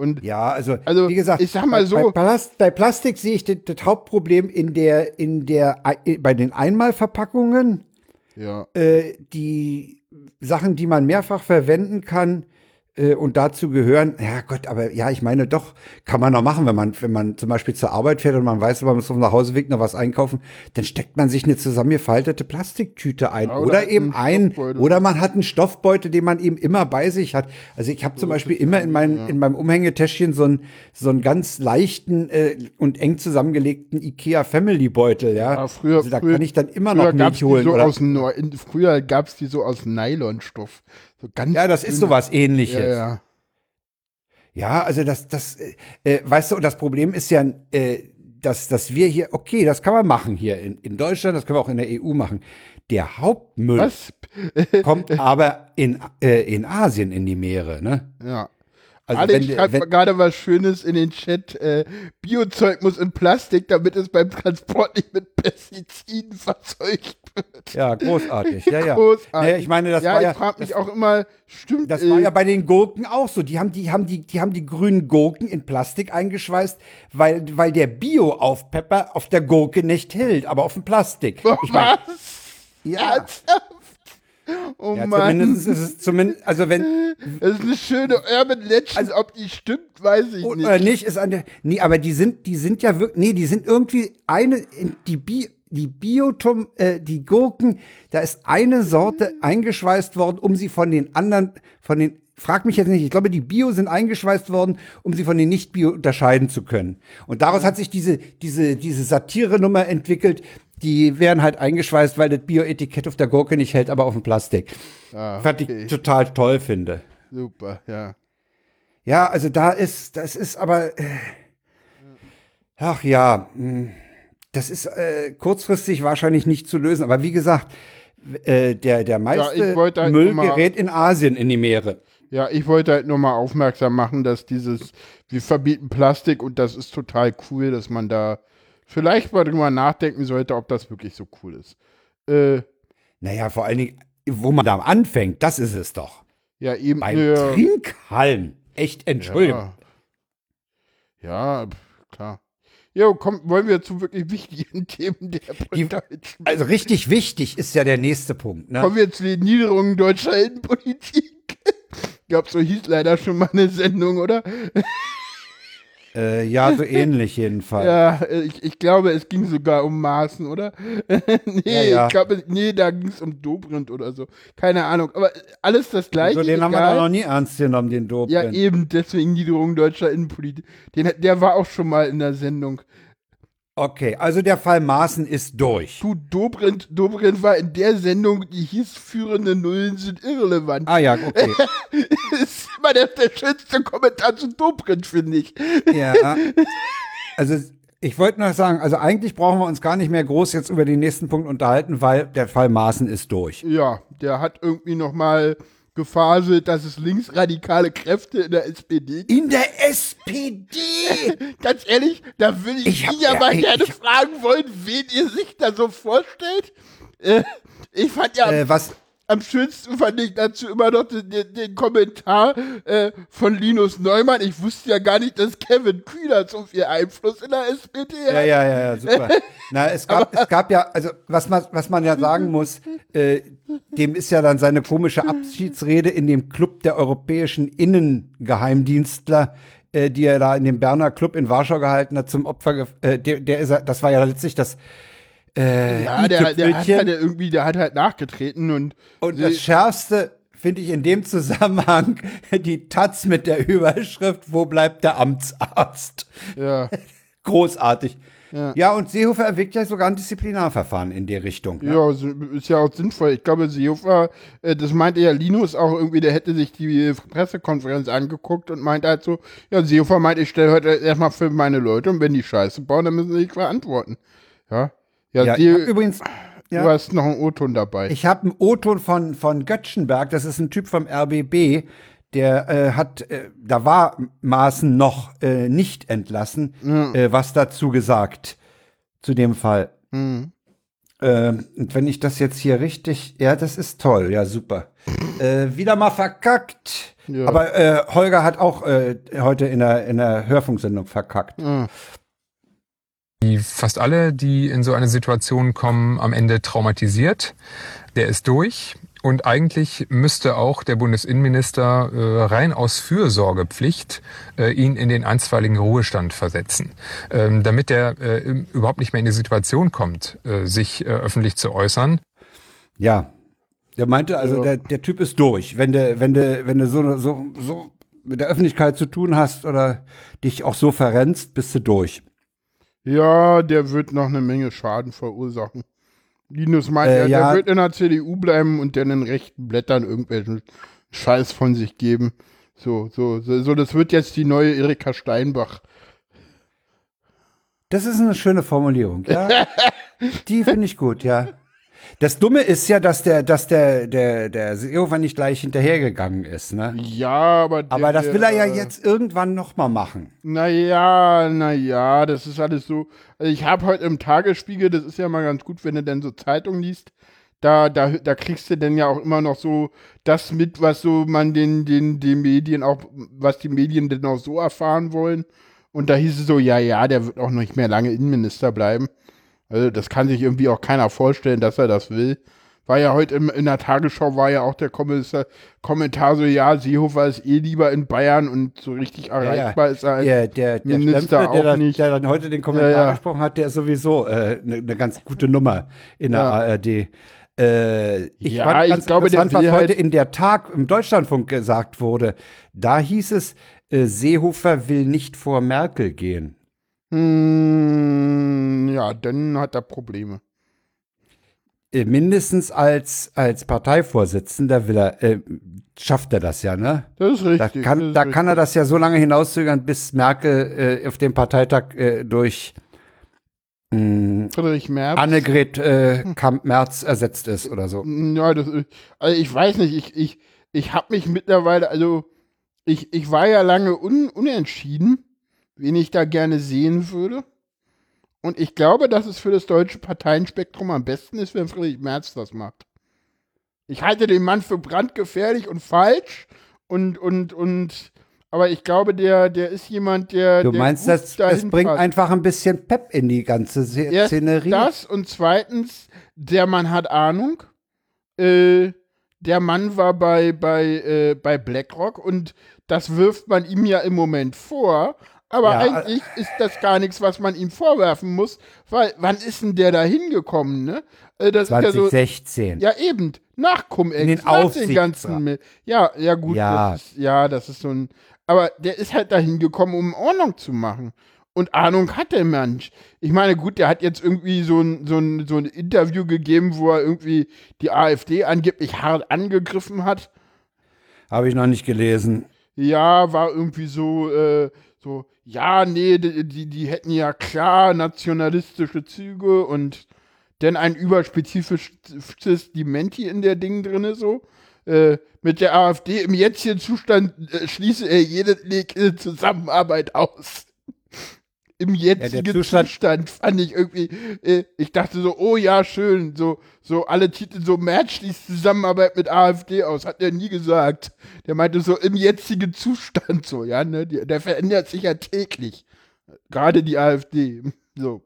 Und Ja, also, Also, wie gesagt, ich sag mal bei, so- bei, Plast, bei Plastik sehe ich das, das Hauptproblem in der, in der, äh, bei den Einmalverpackungen, ja, äh, die Sachen, die man mehrfach verwenden kann. Äh, und dazu gehören, ja Gott, aber ja, ich meine doch, kann man noch machen, wenn man, wenn man zum Beispiel zur Arbeit fährt und man weiß, man muss auf dem Nachhauseweg noch was einkaufen, dann steckt man sich eine zusammengefaltete Plastiktüte ein. Ja, oder, oder eben einen ein, oder man hat einen Stoffbeutel, den man eben immer bei sich hat. Also ich habe zum Beispiel immer in, mein, in meinem Umhängetäschchen so einen, so einen ganz leichten äh, und eng zusammengelegten Ikea Family Beutel, ja. Ja, früher, also da früher, kann ich dann immer noch gab's Milch holen. So oder, aus, früher gab es die so aus Nylonstoff. So ganz ja, das ist dünn. sowas ähnliches. Ja, ja. Ja, also das, das, äh, äh, weißt du, und das Problem ist ja, äh, dass, dass wir hier, okay, das kann man machen hier in, in Deutschland, das können wir auch in der EU machen. Der Hauptmüll Was? kommt aber in, äh, in Asien in die Meere, ne? Ja. Also Alle wenn, schreibt wenn, gerade was Schönes in den Chat. Äh, Biozeug muss in Plastik, damit es beim Transport nicht mit Pestiziden <laughs> verzeugt wird. ja, großartig, ja, ja. Großartig. Naja, ich meine, das ja, war ich ja, frage mich das, auch immer, stimmt das äh, war ja bei den Gurken auch so. Die haben die, haben die, die haben die grünen Gurken in Plastik eingeschweißt, weil, weil der Bio-Aufpepper auf der Gurke nicht hält, aber auf dem Plastik. Ich mein, was? ja, Ernsthaft? Oh ja, Mann. zumindest ist es zumindest, also wenn, Das ist eine schöne Urban Legend. Ob die stimmt, weiß ich Oder nicht. nicht, ist an der. Nee, aber die sind, die sind ja wirklich. Nee, die sind irgendwie eine. in- Die Bi, die Biotom, äh, die Gurken, da ist eine Sorte eingeschweißt worden, um sie von den anderen, von den. Frag mich jetzt nicht, ich glaube, die Bio sind eingeschweißt worden, um sie von den Nicht-Bio unterscheiden zu können. Und daraus hat sich diese, diese, diese Satire-Nummer entwickelt. Die werden halt eingeschweißt, weil das Bio-Etikett auf der Gurke nicht hält, aber auf dem Plastik. Ah, Was okay. ich total toll finde. Super, ja. Ja, also da ist, das ist aber, äh, ach ja, mh, das ist äh, kurzfristig wahrscheinlich nicht zu lösen. Aber wie gesagt, äh, der, der meiste halt Müll gerät in Asien in die Meere. Ja, ich wollte halt nur mal aufmerksam machen, dass dieses, wir verbieten Plastik und das ist total cool, dass man da vielleicht mal drüber nachdenken sollte, ob das wirklich so cool ist. Äh, Naja, vor allen Dingen, wo man da anfängt, das ist es doch. Ja, eben. Beim ja, Trinkhallen. Echt, Entschuldigung. Ja, ja klar. Jo, komm, wollen wir zu wirklich wichtigen <laughs> Themen der Deutschen. Also richtig wichtig ist ja der nächste Punkt. Ne? Kommen wir zu den Niederungen deutscher Innenpolitik. <laughs> Ich glaube, so hieß leider schon mal eine Sendung, oder? <laughs> Äh, ja, so <laughs> ähnlich jedenfalls. Ja, äh, ich, ich glaube, es ging sogar um Maßen, oder? <laughs> nee, Ja, ja. ich glaube, nee, da ging es um Dobrindt oder so. Keine Ahnung. Aber alles das gleiche. so, den haben wir egal. doch noch nie ernst genommen, den Dope. Ja, eben, deswegen Niederung deutscher Innenpolitik. Den, hat- der war auch schon mal in der Sendung. Okay, also der Fall Maaßen ist durch. Du, Dobrindt, Dobrindt war in der Sendung, die hieß Führende Nullen sind irrelevant. Ah ja, okay. <laughs> ist immer der, der schönste Kommentar zu Dobrindt, finde ich. ja. Also ich wollte noch sagen, also eigentlich brauchen wir uns gar nicht mehr groß jetzt über den nächsten Punkt unterhalten, weil der Fall Maaßen ist durch. Ja, der hat irgendwie noch mal gefaselt, dass es linksradikale Kräfte in der SPD gibt. In der SPD! <laughs> Ganz ehrlich, da würde ich, Ich hab- ihn ja ja, mal gerne fragen wollen, wen ihr sich da so vorstellt. Äh, ich fand ja äh, was, am schönsten fand ich dazu immer noch den, den, Kommentar äh, von Linus Neumann. Ich wusste ja gar nicht, dass Kevin Kühner so viel Einfluss in der SPD hat. Ja, ja, ja, ja, super. <laughs> Na, es gab, es gab ja, also was man, was man ja sagen muss, äh, dem ist ja dann seine komische Abschiedsrede in dem Club der europäischen Innengeheimdienstler, äh, die er da in dem Berner Club in Warschau gehalten hat, zum Opfer, äh, der, der ist, das war ja letztlich das äh, Ja, der, der, hat halt irgendwie, der hat halt nachgetreten und, Und das Schärfste finde ich in dem Zusammenhang <laughs> die Taz mit der Überschrift, wo bleibt der Amtsarzt? ja, <laughs> Großartig. Ja. Ja, und Seehofer erwägt ja sogar ein Disziplinarverfahren in die Richtung. Ne? ja, ist ja auch sinnvoll. Ich glaube, Seehofer, äh, das meinte ja Linus auch irgendwie, der hätte sich die Pressekonferenz angeguckt und meinte halt so, ja, Seehofer meint, ich stelle heute erstmal für meine Leute und wenn die Scheiße bauen, dann müssen sie sich verantworten. Ja, ja, Ja, hab übrigens, du ja, hast noch einen O-Ton dabei. ich habe einen O-Ton von, von Göttschenberg, das ist ein Typ vom RBB, der äh, hat, äh, da war Maaßen noch äh, nicht entlassen, äh, was dazu gesagt, zu dem Fall. Mhm. Und wenn ich das jetzt hier richtig, ja, das ist toll, ja, super. äh, wieder mal verkackt. Ja. Aber äh, Holger hat auch äh, heute in der, in der Hörfunksendung verkackt. Ah. Die fast alle, die in so eine Situation kommen, am Ende traumatisiert. Der ist durch. Und eigentlich müsste auch der Bundesinnenminister äh, rein aus Fürsorgepflicht äh, ihn in den einstweiligen Ruhestand versetzen, ähm, damit er äh, überhaupt nicht mehr in die Situation kommt, äh, sich äh, öffentlich zu äußern. Ja. Der meinte, also Ja. der, der Typ ist durch. Wenn du, wenn du, wenn du so, so, so mit der Öffentlichkeit zu tun hast oder dich auch so verrennst, bist du durch. Ja, der wird noch eine Menge Schaden verursachen. Linus meint, Äh, ja, der wird in der CDU bleiben und dann in rechten Blättern irgendwelchen Scheiß von sich geben. So, so, so, so, das wird jetzt die neue Erika Steinbach. Das ist eine schöne Formulierung, ja. <laughs> Die finde ich gut, ja. Das Dumme ist ja, dass der, dass der, der, der Seehofer nicht gleich hinterhergegangen ist, ne? Ja, aber. Der, Aber das will er ja der- jetzt irgendwann noch mal machen. Naja, naja, das ist alles so. Also ich habe heute im Tagesspiegel, das ist ja mal ganz gut, wenn du dann so Zeitung liest. Da, da, da kriegst du dann ja auch immer noch so das mit, was so man den, den, den Medien auch, was die Medien denn auch so erfahren wollen. Und da hieß es so, ja, ja, der wird auch nicht mehr lange Innenminister bleiben. Also das kann sich irgendwie auch keiner vorstellen, dass er das will. War ja heute im, in der Tagesschau war ja auch der Kommissar, Kommentar so, ja, Seehofer ist eh lieber in Bayern und so richtig erreichbar ist er als Der, der, der Minister der, auch dann- nicht. der dann heute den Kommentar Ja, ja. gesprochen hat, der ist sowieso eine äh, ne- ne ganz gute Nummer in der Ja. ARD. Äh, ich Ja, fand ich ganz glaube, der interessant, was will halt- heute in der Tag im Deutschlandfunk gesagt wurde. Da hieß es, äh, Seehofer will nicht vor Merkel gehen. Hm, ja, dann hat er Probleme. Äh, mindestens als, als Parteivorsitzender will er, äh, schafft er das ja, ne? Das ist Da, richtig. kann, das ist da kann er das ja so lange hinauszögern, bis Merkel äh, auf dem Parteitag äh, durch richtig. Friedrich Merz. Annegret äh, Kamp-Merz ersetzt ist oder so. Ja, das ist, also ich weiß nicht, ich, ich, ich habe mich mittlerweile, also ich, ich war ja lange un, unentschieden, wen ich da gerne sehen würde. Und ich glaube, dass es für das deutsche Parteienspektrum am besten ist, wenn Friedrich Merz das macht. ich halte den Mann für brandgefährlich und falsch und, und, und, aber ich glaube, der, der ist jemand, der. Du der meinst, das, das bringt passt. einfach ein bisschen Pep in die ganze Se Erst Szenerie. Das und zweitens, der Mann hat Ahnung. Äh, der Mann war bei, bei, äh, bei BlackRock und das wirft man ihm ja im Moment vor. Aber Ja, eigentlich ist das gar nichts, was man ihm vorwerfen muss, weil wann ist denn der da hingekommen, ne? Äh, das ist ja so. 2016. Ja, eben. Nach Cum-Ex. In den nach den Aufsichtsrat. ganzen. Ja, ja, gut. Ja. Das ist, ja, das ist so ein. Aber der ist halt dahin gekommen, um Ordnung zu machen. Und Ahnung hat der Mensch. Ich meine, gut, der hat jetzt irgendwie so ein, so, ein, so ein Interview gegeben, wo er irgendwie die AfD angeblich hart angegriffen hat. Habe ich noch nicht gelesen. Ja, war irgendwie so, äh, so, ja, nee, die, die, die hätten ja klar nationalistische Züge und denn ein überspezifisches Dementi in der Ding drinne so. Äh, mit der AfD im jetzigen Zustand äh, schließe er jede Zusammenarbeit aus. Im jetzigen Zustand- Zustand, fand ich irgendwie, äh, ich dachte so, oh ja, schön, so, so alle Titel, so Merz schließt Zusammenarbeit mit AfD aus, hat er nie gesagt. Der meinte so im jetzigen Zustand so, ja, ne, die, der verändert sich ja täglich. Gerade die AfD, so.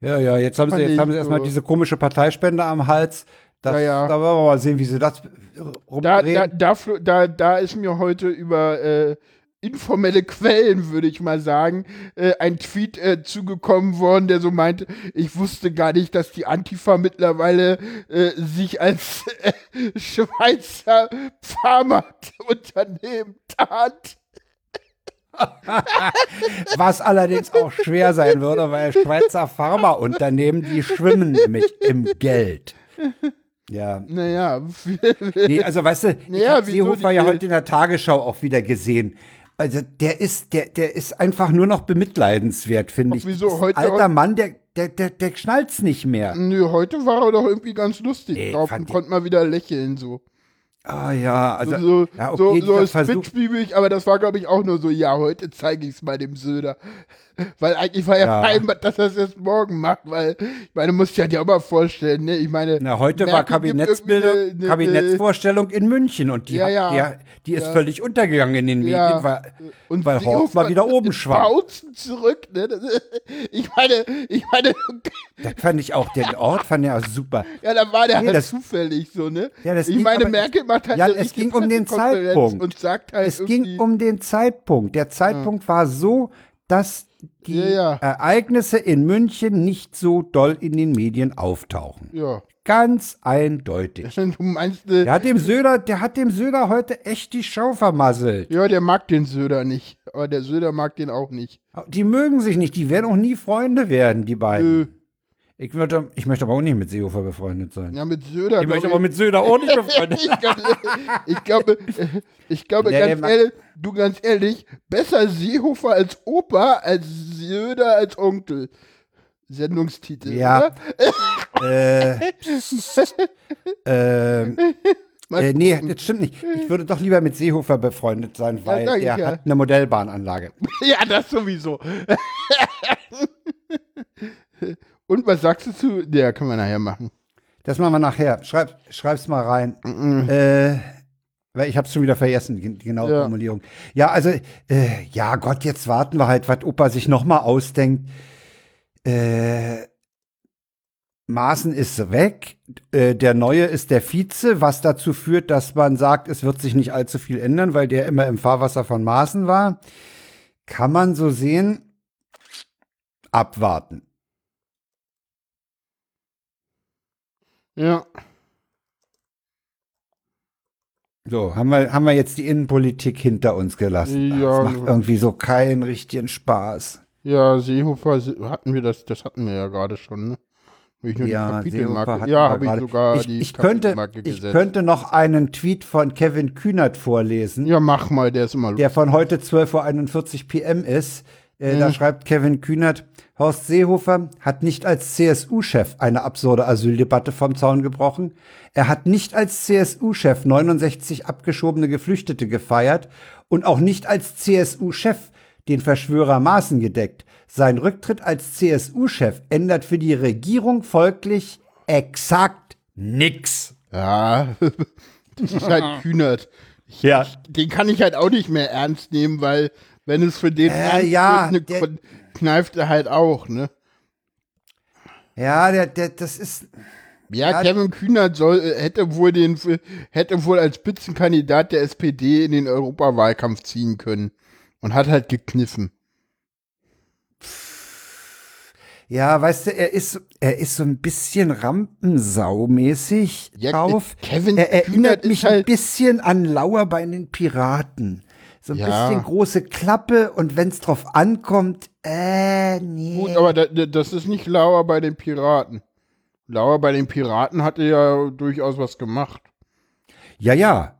Ja, ja, jetzt haben sie, jetzt haben sie erstmal so. diese komische Parteispende am Hals. Das, Ja, ja. Da wollen wir mal sehen, wie sie das Da, rumdrehen. da, da, flo- da, da ist mir heute über äh, informelle Quellen, würde ich mal sagen, äh, ein Tweet äh, zugekommen worden, der so meinte, ich wusste gar nicht, dass die Antifa mittlerweile äh, sich als äh, Schweizer Pharmaunternehmen tat. Was allerdings auch schwer sein würde, weil Schweizer Pharmaunternehmen, die schwimmen nämlich im Geld. Ja. Naja, Nee, also weißt du, ich Naja, habe wieso Seehofer ja heute in der Tagesschau auch wieder gesehen. Also der ist, der, der ist einfach nur noch bemitleidenswert, finde ich. wieso? Heute- alter Mann, der, der, der, der schnallt's nicht mehr. nö, heute war er doch irgendwie ganz lustig Nee, drauf und konnte mal wieder lächeln so. Ah ja, also so, ja, so, okay, so Versuch, spitzbübig, aber das war, glaube ich, auch nur so, ja, heute zeige ich es mal dem Söder. Weil eigentlich war ja, Ja. vereinbart, dass er es erst morgen macht, weil, ich meine, musst du dir auch mal vorstellen, ne? Ich meine, Na, heute war Merkel gibt Kabinettsbildung, eine- eine- Kabinettsvorstellung in München und die, Ja, hat, ja. Der, die ist Ja. völlig untergegangen in den Medien, Ja. weil, und weil Horst mal wieder oben schwamm. Zurück, ne? Das, ich meine, ich meine, Das fand ich auch, den Ort fand ich auch super. ja, da war der Nee, halt das- zufällig so, ne? Ja, das ich ging meine, aber- Merkel macht halt Ja, es ging um den Zeitpunkt. Und sagt halt Es ging um den Zeitpunkt. Der Zeitpunkt war so, dass die Ja, ja. Ereignisse in München nicht so doll in den Medien auftauchen. Ja. Ganz eindeutig. <laughs> Du meinst, äh, Der hat dem Söder, der hat dem Söder heute echt die Show vermasselt. Ja, der mag den Söder nicht. Aber der Söder mag den auch nicht. Die mögen sich nicht, die werden auch nie Freunde werden, die beiden. Äh, Ich, würde, ich möchte aber auch nicht mit Seehofer befreundet sein. ja, mit Söder. ich möchte glaub aber mit Söder auch nicht <laughs> befreundet sein. ich, glaube, ich glaube, ich glaube Nee, ganz ehrlich, du ganz ehrlich, besser Seehofer als Opa als Söder als Onkel. Sendungstitel. Ja. Oder? äh, <laughs> Mal äh, nee, das stimmt nicht. Ich würde doch lieber mit Seehofer befreundet sein, weil ich der ja. hat eine Modellbahnanlage. <laughs> Ja, das sowieso. Und was sagst du zu? Ja, können wir nachher machen. Das machen wir nachher. Schreib, schreib's mal rein. Äh, weil ich hab's schon wieder vergessen, die, genaue Ja. Formulierung. Ja, also, äh, ja Gott, jetzt warten wir halt, was Opa sich noch mal ausdenkt. Äh, Maaßen ist weg, äh, der Neue ist der Vize, was dazu führt, dass man sagt, es wird sich nicht allzu viel ändern, weil der immer im Fahrwasser von Maaßen war. Kann man so sehen. Abwarten. Ja. So, haben wir, haben wir jetzt die Innenpolitik hinter uns gelassen. Ja. das macht irgendwie so keinen richtigen Spaß. Ja, Seehofer Se- hatten wir das, das hatten wir ja gerade schon, ne? Ich nur die Ja, Kapitelmarke. Seehofer hatten Ja, habe ich sogar ich, die ich könnte, Kapitelmarke ich gesetzt. könnte noch einen Tweet von Kevin Kühnert vorlesen, ja, mach mal, der ist immer der von heute 12.41 Uhr PM ist. Äh, Da Mhm. schreibt Kevin Kühnert, Horst Seehofer hat nicht als CSU-Chef eine absurde Asyldebatte vom Zaun gebrochen. Er hat nicht als CSU-Chef 69 abgeschobene Geflüchtete gefeiert und auch nicht als CSU-Chef den Verschwörer Maaßen gedeckt. Sein Rücktritt als CSU-Chef ändert für die Regierung folglich exakt nix. Ja, das ist halt Kühnert. Ich, Ja. ich, den kann ich halt auch nicht mehr ernst nehmen, weil wenn es für den Äh, ja, wird, der- ne, kneift er halt auch, ne? Ja, der, der, das ist. Ja, Ja. Kevin Kühnert soll, äh, hätte wohl den, hätte wohl als Spitzenkandidat der SPD in den Europawahlkampf ziehen können und hat halt gekniffen. Ja, weißt du, er ist, er ist so ein bisschen Rampensau-mäßig Ja, drauf. Kevin er erinnert Kühnert mich ist halt- ein bisschen an Lauer bei den Piraten. So ein Ja. bisschen große Klappe und wenn's drauf ankommt, äh, nee. Gut, aber da, da- das ist nicht Lauer bei den Piraten. Lauer bei den Piraten hatte ja durchaus was gemacht. ja, ja.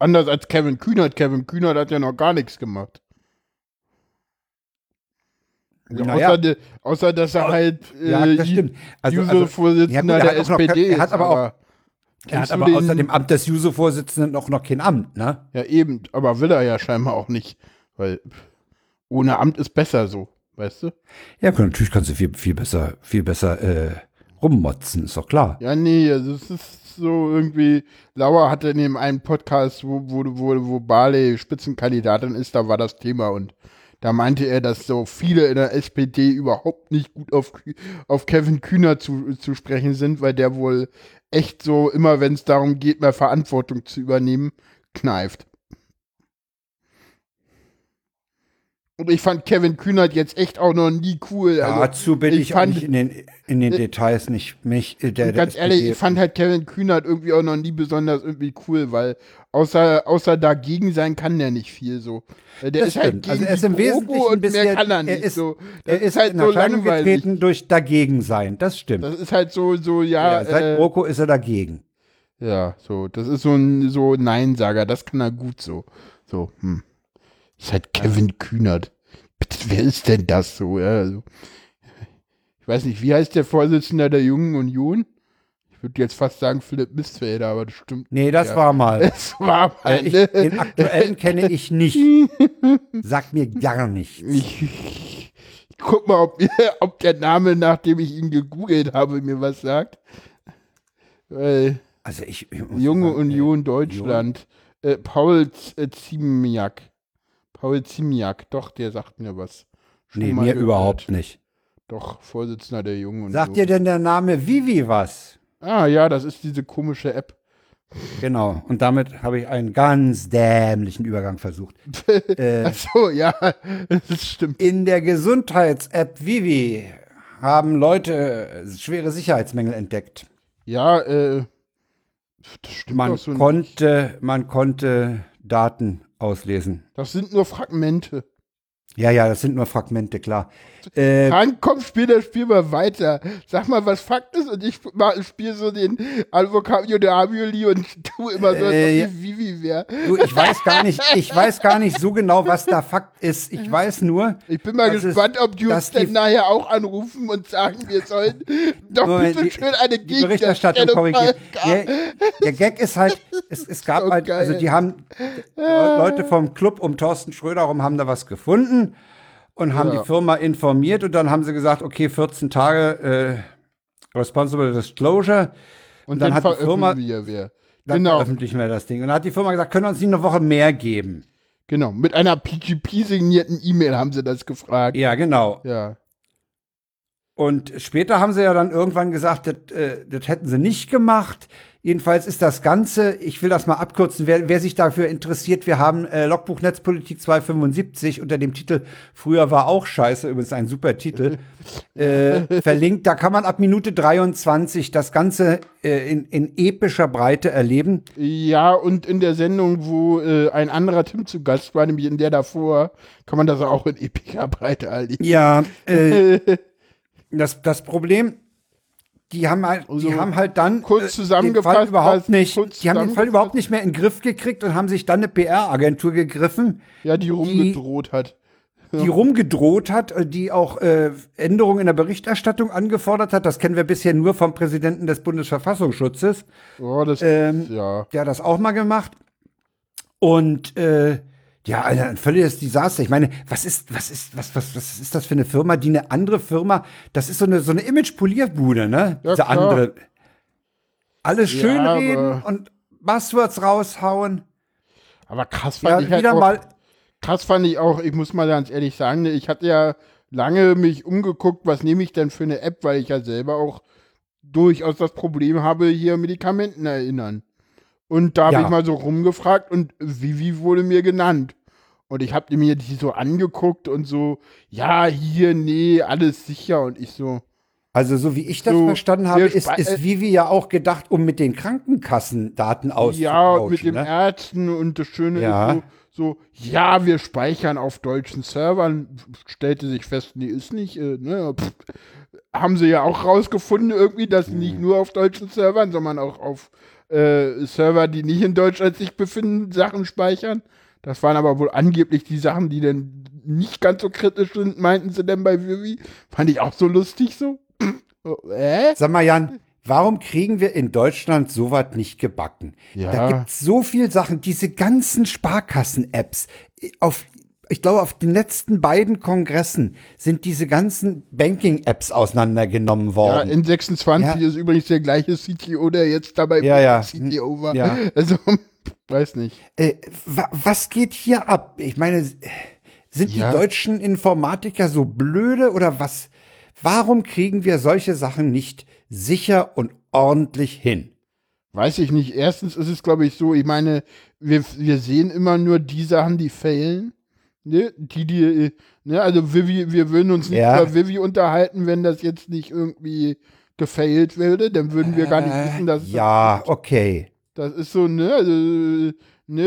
Anders als Kevin Kühnert. Kevin Kühnert hat ja noch gar nichts gemacht. Ja, Naja. außer, außer, dass er halt äh, Ja, das stimmt. Also- also- Juso-Vorsitzender Ja, gut, er der noch SPD kein- er hat ist. aber auch- aber Er hat aber außer dem Amt des Juso-Vorsitzenden auch noch kein Amt, ne? Ja, eben, aber will er ja scheinbar auch nicht. Weil ohne Amt ist besser so, weißt du? Ja, natürlich kannst du viel, viel besser, viel besser äh, rummotzen, ist doch klar. Ja, nee, also es ist so irgendwie, Lauer hatte in dem einen Podcast, wo, wo, wo, wo Barley Spitzenkandidatin ist, da war das Thema und da meinte er, dass so viele in der SPD überhaupt nicht gut auf, auf Kevin Kühner zu, zu sprechen sind, weil der wohl echt so, immer wenn es darum geht, mehr Verantwortung zu übernehmen, kneift. Und ich fand Kevin Kühnert jetzt echt auch noch nie cool. Also, Dazu bin ich, ich auch fand- nicht in den, in den Details nicht mich. Äh, der, der ganz ehrlich, ich fand halt Kevin Kühnert irgendwie auch noch nie besonders irgendwie cool, weil außer, außer dagegen sein kann der nicht viel so. Äh, Der Das ist halt stimmt. gegen Also er ist im Wesentlichen und bisher- mehr kann er er nicht ist- so. Das er ist halt in so langweilig. getreten durch dagegen sein. Das stimmt. Das ist halt so, so, ja, ja, seit äh, ist er dagegen. ja, so, das ist so ein so Neinsager, das kann er gut so. So, hm. Ist halt Kevin Kühnert. Wer ist denn das so? Also, ich weiß nicht, wie heißt der Vorsitzende der Jungen Union? Ich würde jetzt fast sagen Philipp Mistfelder, aber das stimmt. Nee, das ja. war mal. <laughs> Es war Äh, mal, ich, ne? den aktuellen kenne ich nicht. <laughs> Sagt mir gar nichts. Ich, ich guck mal, ob, <laughs> ob der Name, nachdem ich ihn gegoogelt habe, mir was sagt. Weil Also ich, Junge sagen, Union Deutschland. Äh, Paul äh, Ziemiak. Paul Ziemiak, doch, der sagt mir was. Schon Nee, mir gehört. überhaupt nicht. Doch, Vorsitzender der Jungen Union. Sagt dir denn der Name Vivi was? Ah ja, das ist diese komische App. Genau. Und damit habe ich einen ganz dämlichen Übergang versucht. <laughs> äh, Ach so, ja, <laughs> das stimmt. in der Gesundheits-App Vivi haben Leute schwere Sicherheitsmängel entdeckt. Ja, äh, das stimmt Man so nicht. konnte, man konnte Daten auslesen. Das sind nur Fragmente. Ja, ja, das sind nur Fragmente, klar. Äh, Frank, komm, spiel das Spiel mal weiter. Sag mal, was Fakt ist und ich spiele so den Advocatio de Avioli und tu immer so, als Äh, ob ich Vivi wäre. du, ich weiß gar nicht, ich weiß gar nicht so genau, was da Fakt ist. Ich weiß nur, Ich bin mal gespannt, ob die uns denn nachher auch anrufen und sagen, wir sollen doch Moment, bitte die- schön eine die Berichterstattung mal- Der, der Gag ist halt, es, es gab So halt, geil. also die haben, Le- Leute vom Club um Thorsten Schröder rum haben da was gefunden und haben Ja. die Firma informiert und dann haben sie gesagt, okay, 14 Tage äh, Responsible Disclosure Und dann dann, hat die Firma- wir wer. dann Genau, veröffentlichen wir das Ding. Und dann hat die Firma gesagt, können wir uns nicht eine Woche mehr geben? genau. Mit einer PGP-signierten E-Mail haben sie das gefragt. Ja, genau. Ja. Und später haben sie ja dann irgendwann gesagt, das, äh, das hätten sie nicht gemacht. Jedenfalls ist das Ganze, ich will das mal abkürzen, wer, wer sich dafür interessiert, wir haben äh, Logbuch Netzpolitik 275 unter dem Titel Früher war auch scheiße, übrigens ein super Titel, äh, <laughs> verlinkt. Da kann man ab Minute 23 das Ganze äh, in, in epischer Breite erleben. Ja, und in der Sendung, wo äh, ein anderer Tim zu Gast war, nämlich in der davor, kann man das auch in epischer Breite erleben. Ja, äh, <laughs> das, das Problem, die haben halt, die Also, haben halt dann kurz äh, zusammengefasst, den Fall überhaupt nicht, die haben den Fall überhaupt nicht mehr in den Griff gekriegt und haben sich dann eine PR-Agentur gegriffen, Ja, die rumgedroht hat. <laughs> die rumgedroht hat, äh, die auch äh, Änderungen in der Berichterstattung angefordert hat. Das kennen wir bisher nur vom Präsidenten des Bundesverfassungsschutzes. Oh, das, Ähm, ja. Der hat das auch mal gemacht. Und äh, ja, Alter, ein völliges Desaster. Ich meine, was ist, was ist, was, was, was ist das für eine Firma, die eine andere Firma, das ist so eine, so eine Image-Polierbude, ne? Ja, Diese klar. andere. Alles schön reden und Buzzwords raushauen. Aber krass fand Ja, ich halt wieder auch, mal. krass fand ich auch, ich muss mal ganz ehrlich sagen, ich hatte ja lange mich umgeguckt, was nehme ich denn für eine App, weil ich ja selber auch durchaus das Problem habe, hier Medikamenten erinnern. Und da habe Ja. ich mal so rumgefragt und Vivi wurde mir genannt. Und ich habe mir die so angeguckt und so, ja, hier, nee, alles sicher. Und ich so, Also so wie ich das So, verstanden habe, ist, ist Vivi ja auch gedacht, um mit den Krankenkassendaten ja, auszutauschen. mit den ne? Ärzten und das Schöne Ja. ist so, so, ja, wir speichern auf deutschen Servern. Stellte sich fest, nee, ist nicht, äh, ne, pff, haben sie ja auch rausgefunden irgendwie, dass sie nicht Mhm. nur auf deutschen Servern, sondern auch auf äh, Server, die nicht in Deutschland sich befinden, Sachen speichern. Das waren aber wohl angeblich die Sachen, die dann nicht ganz so kritisch sind, meinten sie denn bei Vivi. Fand ich auch so lustig so. <clears throat> Äh? Sag mal, Jan, warum kriegen wir in Deutschland sowas nicht gebacken? Ja. Da gibt es so viel Sachen, diese ganzen Sparkassen-Apps. Auf, ich glaube, auf den letzten beiden Kongressen sind diese ganzen Banking-Apps auseinandergenommen Ja, worden. in 26 Ja. ist übrigens der gleiche CTO, der jetzt dabei Ja, ja. CTO war. Ja. Also, <laughs> weiß nicht. Äh, wa was geht hier ab? Ich meine, sind Ja. die deutschen Informatiker so blöde oder was? Warum kriegen wir solche Sachen nicht sicher und ordentlich hin? Weiß ich nicht. Erstens ist es, glaube ich, so, ich meine, wir, wir sehen immer nur die Sachen, die failen. Ne? Die, die, ne? Also Vivi, wir würden uns nicht Ja. über Vivi unterhalten, wenn das jetzt nicht irgendwie gefailt würde. Dann würden wir gar nicht Äh, wissen, dass ja, okay. das ist so, ne? Also, ne?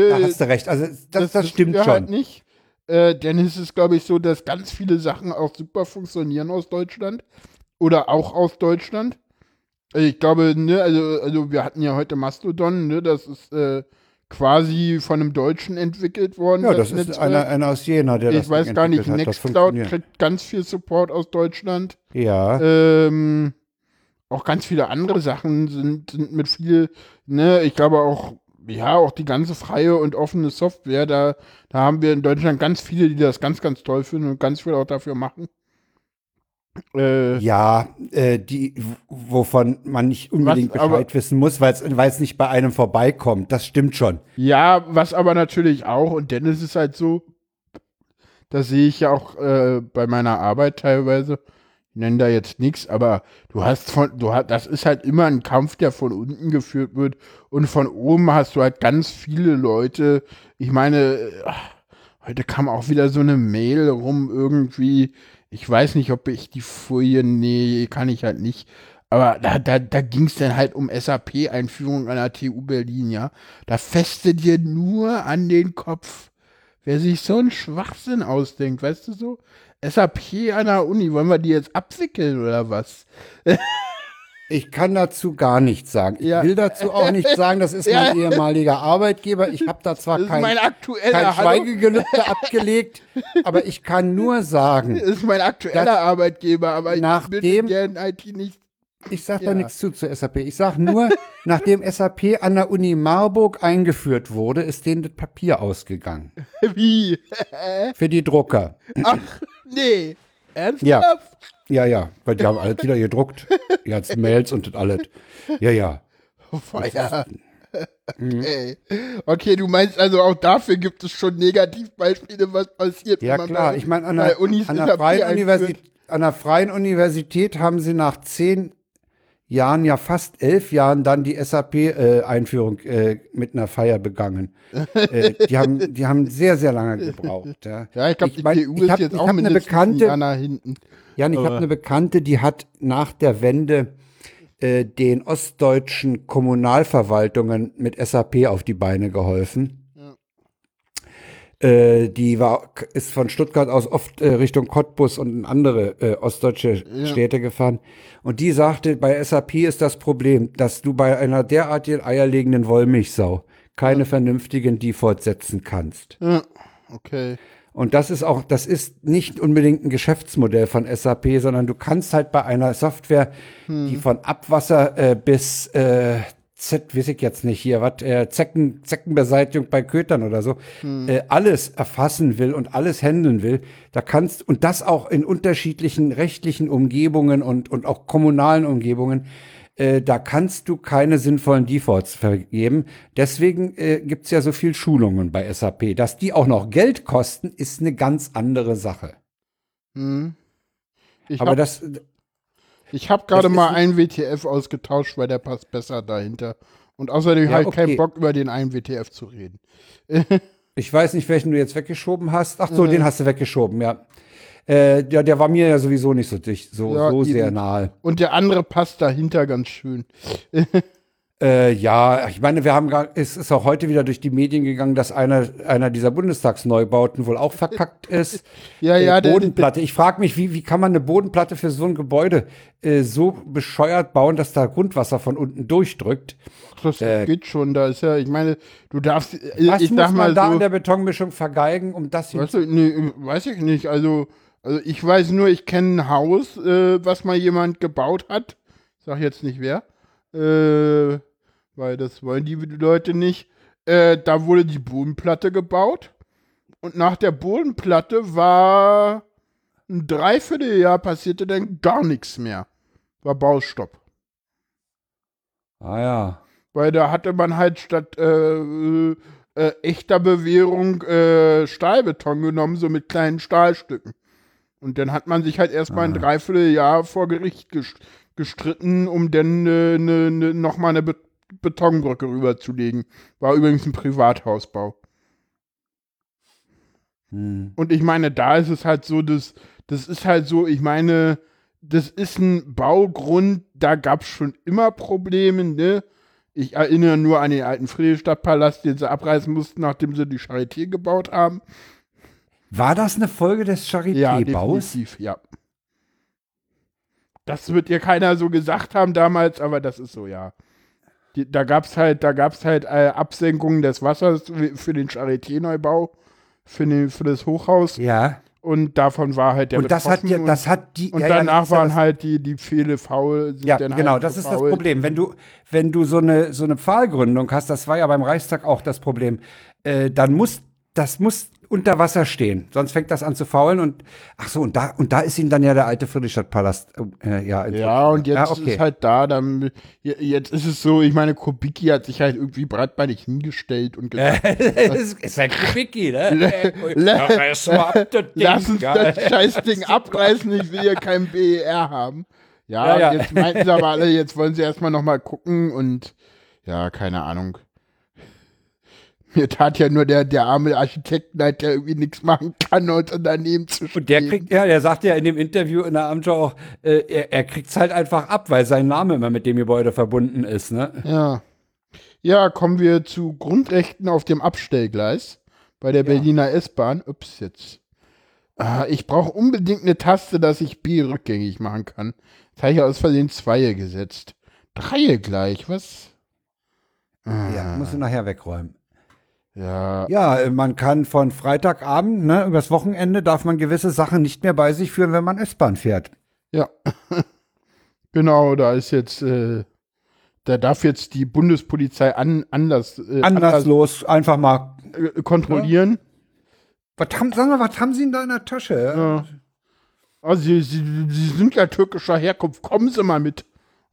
Da hast du recht. Also das, das, stimmt wir schon. Halt nicht. Äh, denn es ist, glaube ich, so, dass ganz viele Sachen auch super funktionieren aus Deutschland. Oder auch aus Deutschland. Äh, Ich glaube, ne, also, also wir hatten ja heute Mastodon, ne, das ist äh, quasi von einem Deutschen entwickelt worden. ja, das ist Netzwerk. einer, einer aus Jena, der das Ich weiß gar nicht. Das Nextcloud kriegt ganz viel Support aus Deutschland. Ja, Ähm, auch ganz viele andere Sachen sind, sind mit viel, ne, ich glaube auch, ja, auch die ganze freie und offene Software, da, da haben wir in Deutschland ganz viele, die das ganz, ganz toll finden und ganz viel auch dafür machen. Äh, ja, äh, die, wovon man nicht unbedingt Was, aber- Bescheid wissen muss, weil es nicht bei einem vorbeikommt. Das stimmt schon. Ja, was aber natürlich auch, und dann ist es halt so, das sehe ich ja auch äh, bei meiner Arbeit teilweise, ich nenne da jetzt nichts, aber du hast von, du hast, das ist halt immer ein Kampf, der von unten geführt wird und von oben hast du halt ganz viele Leute, ich meine, äh, heute kam auch wieder so eine Mail rum irgendwie, ich weiß nicht, ob ich die Folie, nee, kann ich halt nicht, aber da, da, da ging es dann halt um SAP-Einführung an der TU Berlin, ja. Da feste dir nur an den Kopf. Wer sich so einen Schwachsinn ausdenkt, weißt du so? SAP an der Uni, wollen wir die jetzt abwickeln oder was? <laughs> Ich kann dazu gar nichts sagen. Ich Ja. will dazu auch nichts sagen. Das ist <laughs> mein ehemaliger Arbeitgeber. Ich habe da zwar kein, kein? Schweigegelübde <laughs> abgelegt, aber ich kann nur sagen, Das ist mein aktueller Arbeitgeber, aber ich Nachdem- bin IT nicht. ich sage Ja. da nichts zu zu SAP. Ich sage nur, <laughs> nachdem SAP an der Uni Marburg eingeführt wurde, ist denen das Papier ausgegangen. Wie? Für die Drucker. Ach, nee. Ernsthaft? Ja. Ja, ja, weil die haben alles wieder gedruckt. Die ganzen Mails und das alles. Ja, ja. Oh, Feuer. <laughs> Okay. okay, du meinst also auch dafür gibt es schon Negativbeispiele, was passiert. Ja, wenn man klar. bei- Ich meine, an, an. Universität, an der Freien Universität haben sie nach zehn Jahren, ja fast elf Jahren, dann die SAP-Einführung äh, mit einer Feier begangen. äh, die, haben, die haben sehr, sehr lange gebraucht. Ja, <laughs> Ja, ich glaube, die mein, TU ich ist hab- jetzt ich auch eine Bekannte, nach hinten. Jan, ich habe eine Bekannte, die hat nach der Wende äh, den ostdeutschen Kommunalverwaltungen mit SAP auf die Beine geholfen. Äh, die war, ist von Stuttgart aus oft äh, Richtung Cottbus und in andere äh, ostdeutsche Städte gefahren. Und die sagte, bei SAP ist das Problem, dass du bei einer derartigen eierlegenden Wollmilchsau keine vernünftigen Defaults setzen kannst. Ja, okay. Und das ist auch, das ist nicht unbedingt ein Geschäftsmodell von SAP, sondern du kannst halt bei einer Software, die von Abwasser äh, bis äh, Z, weiß ich jetzt nicht hier, was, äh, Zecken, Zeckenbeseitigung bei Kötern oder so, äh, alles erfassen will und alles handeln will, da kannst, und das auch in unterschiedlichen rechtlichen Umgebungen und, und auch kommunalen Umgebungen, Äh, da kannst du keine sinnvollen Defaults vergeben. Deswegen äh, gibt's ja so viel Schulungen bei SAP. Dass die auch noch Geld kosten, ist eine ganz andere Sache. Hm. Aber das, ich habe gerade mal ein- einen WTF ausgetauscht, weil der passt besser dahinter. Und außerdem Ja, habe ich okay. keinen Bock, über den einen WTF zu reden. <laughs> Ich weiß nicht, welchen du jetzt weggeschoben hast. Ach so, Äh. den hast du weggeschoben, ja. Äh, der, der war mir ja sowieso nicht so dicht, so, Ja, so eben. sehr nahe. Und der andere passt dahinter ganz schön. <laughs> Äh, ja, ich meine, wir haben es ist auch heute wieder durch die Medien gegangen, dass einer, einer dieser Bundestagsneubauten wohl auch verkackt ist. <laughs> Ja, äh, ja, der- Bodenplatte. Ich frage mich, wie, wie kann man eine Bodenplatte für so ein Gebäude äh, so bescheuert bauen, dass da Grundwasser von unten durchdrückt? Das Äh, geht schon, da ist ja, ich meine, du darfst, äh, Was ich muss sag man mal da so, an der Betonmischung vergeigen, um das weißt du, nee, weiß ich nicht, also, also ich weiß nur, ich kenne ein Haus, äh, was mal jemand gebaut hat, sag jetzt nicht wer, äh, weil das wollen die Leute nicht, äh, da wurde die Bodenplatte gebaut und nach der Bodenplatte war ein Dreivierteljahr passierte dann gar nichts mehr, war Baustopp. Ah ja. Weil da hatte man halt statt äh, äh, äh, echter Bewährung äh, Stahlbeton genommen, so mit kleinen Stahlstücken. Und dann hat man sich halt erstmal ein Dreivierteljahr vor Gericht ges gestritten, um dann äh, ne, ne, nochmal eine Be Betonbrücke rüberzulegen. War übrigens ein Privathausbau. Hm. Und ich meine, da ist es halt so, das, das ist halt so, ich meine, das ist ein Baugrund, da gab es schon immer Probleme, ne? Ich erinnere nur an den alten Friedrichstadtpalast, den sie abreißen mussten, nachdem sie die Charité gebaut haben. War das eine Folge des Ja, Charité-Baus? definitiv, ja. Das wird dir keiner so gesagt haben damals, aber das ist so, ja. Die, da gab es halt, da gab's halt äh, Absenkungen des Wassers für den Charité-Neubau, für, den, für das Hochhaus. ja. Und davon war halt der Und das hat betroffen ja, und- das hat die. Und ja, danach ja waren das- halt die, die Pfähle faul. Ja, dann genau, halt das ist das. Problem. Wenn du, wenn du so eine, so eine Pfahlgründung hast, das war ja beim Reichstag auch das Problem, äh, dann muss, das muss unter Wasser stehen. Sonst fängt das an zu faulen und, ach so, und da, und da ist ihm dann ja der alte Friedrichstadtpalast, äh, ja. Ja, und jetzt Ja, okay. ist halt da, dann, je- jetzt ist es so, ich meine, Kubicki hat sich halt irgendwie breitbeinig hingestellt und <laughs> gesagt, es ist ein Kubicki, ne? <laughs> Ab, <laughs> Ding, lass uns geil. das scheiß Ding abreißen, ich will hier kein BER haben. Ja, Ja, ja. jetzt meinten sie aber alle, jetzt wollen sie erstmal nochmal gucken und ja, keine Ahnung. Mir tat ja nur der, der arme Architektenleid, der irgendwie nichts machen kann und daneben zu stehen. Und der kriegt, ja, der sagt ja in dem Interview in der Amtschau auch, äh, er, er kriegt's halt einfach ab, weil sein Name immer mit dem Gebäude verbunden ist, ne? Ja. Ja, kommen wir zu Grundrechten auf dem Abstellgleis bei der Berliner S-Bahn. Ups, jetzt. Ah, ich brauche unbedingt eine Taste, dass ich B rückgängig machen kann. Jetzt habe ich aus Versehen Zweie gesetzt. Dreie gleich, was? Ja, musst du nachher wegräumen. Ja, Ja, äh, man kann von Freitagabend, ne, übers Wochenende darf man gewisse Sachen nicht mehr bei sich führen, wenn man S-Bahn fährt. ja. <laughs> genau, da ist jetzt, äh, da darf jetzt die Bundespolizei an, anders, äh, Anderslos, einfach mal. äh, kontrollieren. Was haben, sag mal, was haben Sie in deiner Tasche? Ja. Also, sie, sie, sie sind ja türkischer Herkunft. Kommen Sie mal mit.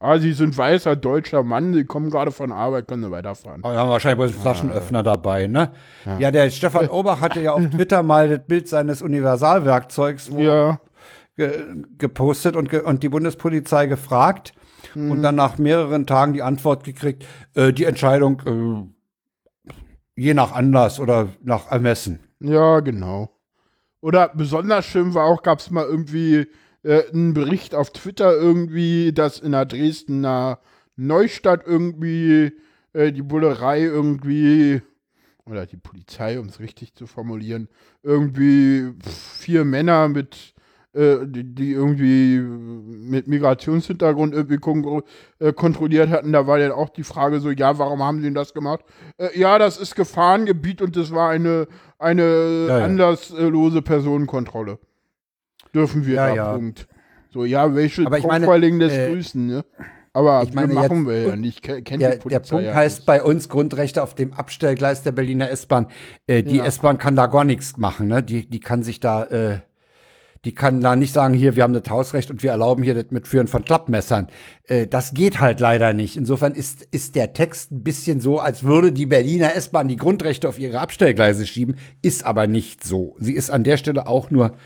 Ah, Sie sind weißer deutscher Mann. Sie kommen gerade von Arbeit, können Sie weiterfahren. Oh, ja, wahrscheinlich wohl einen Flaschenöffner dabei, ne? Ja. der Stefan Obach hatte ja auf <laughs> Twitter mal das Bild seines Universalwerkzeugs Ja, ge gepostet und, ge und die Bundespolizei gefragt und dann nach mehreren Tagen die Antwort gekriegt, äh, die Entscheidung äh, je nach Anlass oder nach Ermessen. ja, genau. Oder besonders schön war auch, gab es mal irgendwie äh, einen Bericht auf Twitter irgendwie, dass in der Dresdner Neustadt irgendwie äh, die Bullerei irgendwie, oder die Polizei, um es richtig zu formulieren, irgendwie vier Männer mit, äh, die, die irgendwie mit Migrationshintergrund irgendwie kon äh, kontrolliert hatten. Da war dann auch die Frage so, ja, warum haben sie denn das gemacht? Äh, ja, das ist Gefahrengebiet und das war eine, eine Ja, ja. anlasslose Personenkontrolle. Dürfen wir Ja, da, ja. Punkt. So, ja, welche Aber ich meine, äh, Grüßen, ne? Aber ich meine, machen jetzt- wir ja nicht. Ke- Kennt Der, der Punkt ja heißt nicht. bei uns Grundrechte auf dem Abstellgleis der Berliner S-Bahn. Äh, die Ja. S-Bahn kann da gar nichts machen, ne? Die, die kann sich da, äh, Die kann da nicht sagen, hier, wir haben das Hausrecht und wir erlauben hier das Mitführen von Klappmessern. Äh, das geht halt leider nicht. Insofern ist, ist der Text ein bisschen so, als würde die Berliner S-Bahn die Grundrechte auf ihre Abstellgleise schieben, ist aber nicht so. Sie ist an der Stelle auch nur,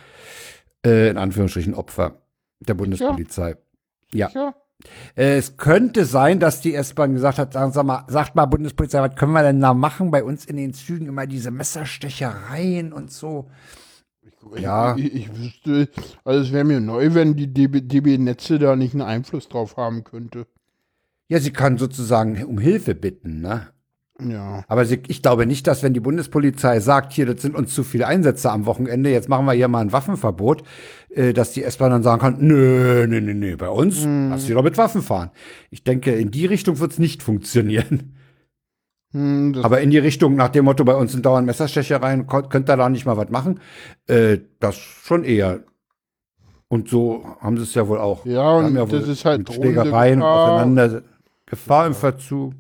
äh, in Anführungsstrichen, Opfer der Bundespolizei. Ja. Ja. Äh, Es könnte sein, dass die S-Bahn gesagt hat, sagen Sie mal, sagt mal Bundespolizei, was können wir denn da machen? Bei uns in den Zügen immer diese Messerstechereien und so. Ja. Ich, ich wüsste, also es wäre mir neu, wenn die DB, DB Netze da nicht einen Einfluss drauf haben könnte. Ja, sie kann sozusagen um Hilfe bitten, ne? Ja. Aber sie, ich glaube nicht, dass wenn die Bundespolizei sagt, hier, das sind uns zu viele Einsätze am Wochenende, jetzt machen wir hier mal ein Waffenverbot, äh, dass die S-Bahn dann sagen kann, nö, nö, nö, nö, bei uns lass sie doch mit Waffen fahren. Ich denke, in die Richtung wird es nicht funktionieren. Hm, Aber in die Richtung nach dem Motto, bei uns sind dauernd Messerstechereien, könnt ihr da nicht mal was machen? Äh, das schon eher. Und so haben sie es ja wohl auch. Ja, und wohl das ist halt mit Schlägereien Gefahr. auseinander. Gefahr im Verzug.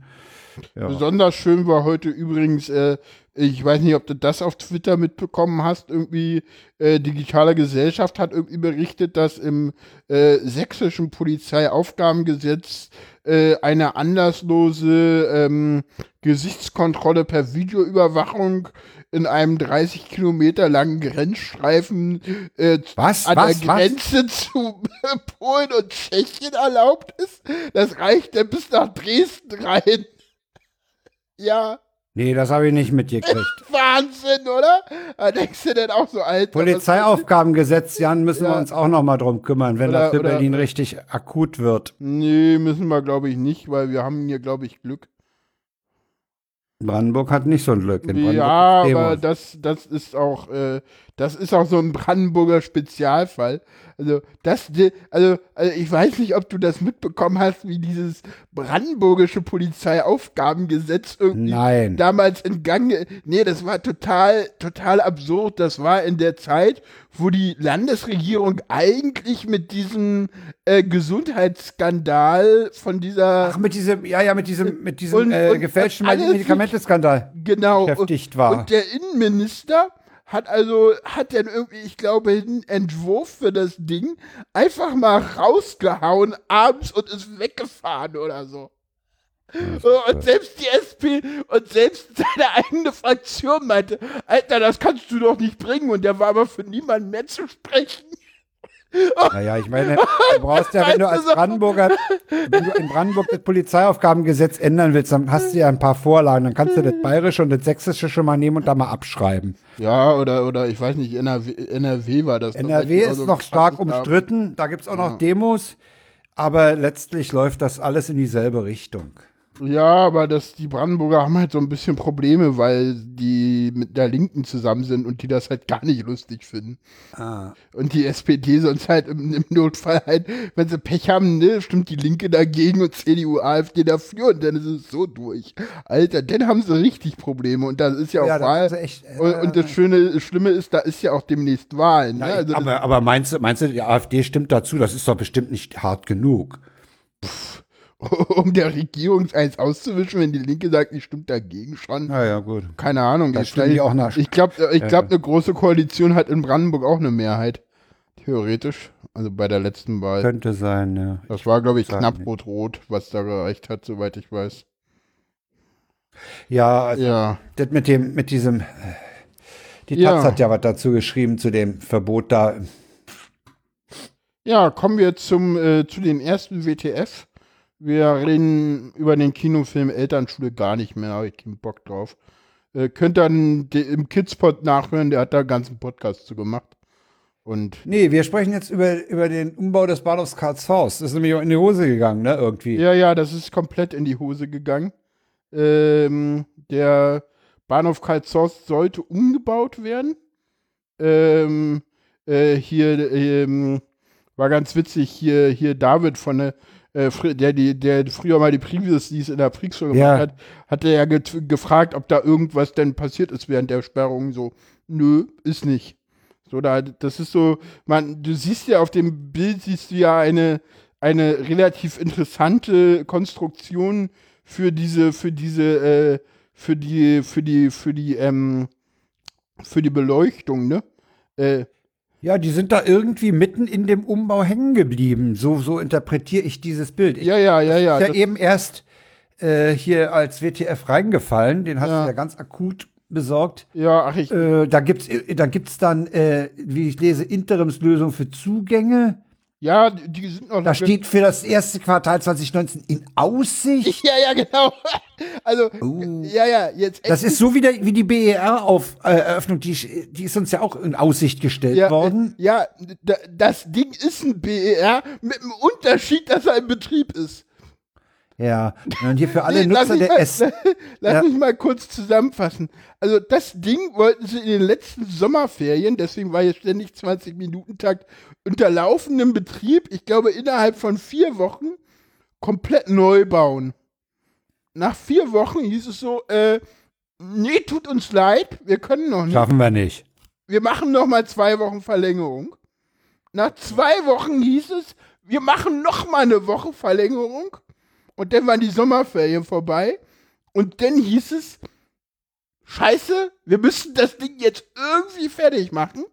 Ja. Besonders schön war heute übrigens, äh, ich weiß nicht, ob du das auf Twitter mitbekommen hast, irgendwie äh, Digitale Gesellschaft hat irgendwie berichtet, dass im äh, sächsischen Polizeiaufgabengesetz äh, eine anlasslose ähm, Gesichtskontrolle per Videoüberwachung in einem 30 Kilometer langen Grenzstreifen äh, Was? an Was? der Was? Grenze zu <laughs> Polen und Tschechien erlaubt ist. Das reicht ja bis nach Dresden rein. Ja, Nee, das habe ich nicht mitgekriegt. <laughs> Wahnsinn, oder? Da denkst du denn auch so, Alter. Polizeiaufgabengesetz, Jan, müssen wir Ja. uns auch noch mal drum kümmern, wenn Oder- das für oder- Berlin richtig akut wird. Nee, müssen wir, glaube ich, nicht, weil wir haben hier, glaube ich, Glück. Brandenburg hat nicht so ein Glück. In Brandenburg Ja, aber das, das ist auch, äh, das ist auch so ein Brandenburger Spezialfall. Also, das, also, also, ich weiß nicht, ob du das mitbekommen hast, wie dieses brandenburgische Polizeiaufgabengesetz irgendwie Nein. damals in Gang. Nee, das war total, total absurd. Das war in der Zeit, wo die Landesregierung eigentlich mit diesem äh, Gesundheitsskandal von dieser Ach, mit diesem, ja, ja, mit diesem, mit diesem Und- äh, gefälschten Medikamentenskandal genau beschäftigt war. Und der Innenminister hat also, hat dann irgendwie, ich glaube, einen Entwurf für das Ding einfach mal rausgehauen abends und ist weggefahren oder so. Und selbst die SP und selbst seine eigene Fraktion meinte, Alter, das kannst du doch nicht bringen. Und der war aber für niemanden mehr zu sprechen. <laughs> Naja, ich meine, du brauchst ja, wenn du als so? Brandenburger, wenn du in Brandenburg das Polizeiaufgabengesetz ändern willst, dann hast du ja ein paar Vorlagen. Dann kannst du das Bayerische und das Sächsische schon mal nehmen und da mal abschreiben. Ja, oder, oder ich weiß nicht, NRW, NRW war das. NRW ist noch stark umstritten, da gibt's auch noch Demos, aber letztlich läuft das alles in dieselbe Richtung. Ja, aber das, die Brandenburger haben halt so ein bisschen Probleme, weil die mit der Linken zusammen sind und die das halt gar nicht lustig finden. Ah. Und die SPD sonst halt im, im Notfall halt, wenn sie Pech haben, ne, stimmt die Linke dagegen und CDU, AfD dafür und dann ist es so durch. Alter, dann haben sie richtig Probleme und das ist ja auch Ja, Wahl. echt, äh, und, und das Schöne, das Schlimme ist, da ist ja auch demnächst Wahlen. Ne? Also aber, aber meinst du, meinst du, die AfD stimmt dazu? Das ist doch bestimmt nicht hart genug. <laughs> um der Regierung eins auszuwischen, wenn die Linke sagt, die stimmt dagegen schon. Naja, gut. Keine Ahnung. Da ich stimmen die auch nach. Ich glaube, ich glaub, eine große Koalition hat in Brandenburg auch eine Mehrheit. Theoretisch. Also bei der letzten Wahl. Könnte sein, ja. Das war, glaube ich, knapp rot-rot, was da gereicht hat, soweit ich weiß. Ja, also Ja. das mit dem, mit diesem, äh, die Ja. Taz hat ja was dazu geschrieben zu dem Verbot da. Ja, kommen wir zum, äh, zu dem ersten WTF. Wir reden über den Kinofilm Elternschule gar nicht mehr, habe ich keinen Bock drauf. Äh, könnt dann im Kidspot nachhören, der hat da einen ganzen Podcast zu gemacht. Und Nee, wir sprechen jetzt über, über den Umbau des Bahnhofs Karlshaus. Das ist nämlich auch in die Hose gegangen, ne, irgendwie. Ja, ja, das ist komplett in die Hose gegangen. Ähm, der Bahnhof Karlshorst sollte umgebaut werden. Ähm, äh, hier ähm, war ganz witzig, hier, hier David von der, äh, der, die, der früher mal die Previews dies in der Prix-Show gemacht Ja. hat, hatte ja get- gefragt, ob da irgendwas denn passiert ist während der Sperrung. So, nö, ist nicht. So, da, das ist so, man, du siehst ja auf dem Bild, siehst du ja eine, eine relativ interessante Konstruktion für diese, für diese, äh, für die, für die, für die, ähm, für die Beleuchtung, ne? Äh, Ja, die sind da irgendwie mitten in dem Umbau hängen geblieben. So, so interpretiere ich dieses Bild. Ich Ja, ja, ja, ja. ist ja eben erst äh, hier als WTF reingefallen. Den hast Ja. du ja ganz akut besorgt. ja, ach, ich, Äh, da gibt's, äh, da gibt's dann, äh, wie ich lese, Interimslösung für Zugänge. Ja, die die sind noch Da steht für das erste Quartal 2019 in Aussicht. <laughs> Ja, ja, genau. Also, Uh. ja, ja, jetzt. Das ist so wie, der, wie die BER-Eröffnung, die, die ist uns ja auch in Aussicht gestellt ja, worden. äh, Ja, das Ding ist ein BER mit dem Unterschied, dass er in Betrieb ist. Ja, und hier für <laughs> alle Nee, Nutzer der mal- S. <laughs> Lass Ja. mich mal kurz zusammenfassen. Also das Ding wollten sie in den letzten Sommerferien, deswegen war jetzt ständig 20-Minuten-Takt, unter laufendem Betrieb, ich glaube innerhalb von vier Wochen, komplett neu bauen. Nach vier Wochen hieß es so, äh, nee, tut uns leid, wir können noch nicht. Schaffen wir nicht. Wir machen noch mal zwei Wochen Verlängerung. Nach zwei Wochen hieß es, wir machen noch mal eine Woche Verlängerung. Und dann waren die Sommerferien vorbei. Und dann hieß es, scheiße, wir müssen das Ding jetzt irgendwie fertig machen.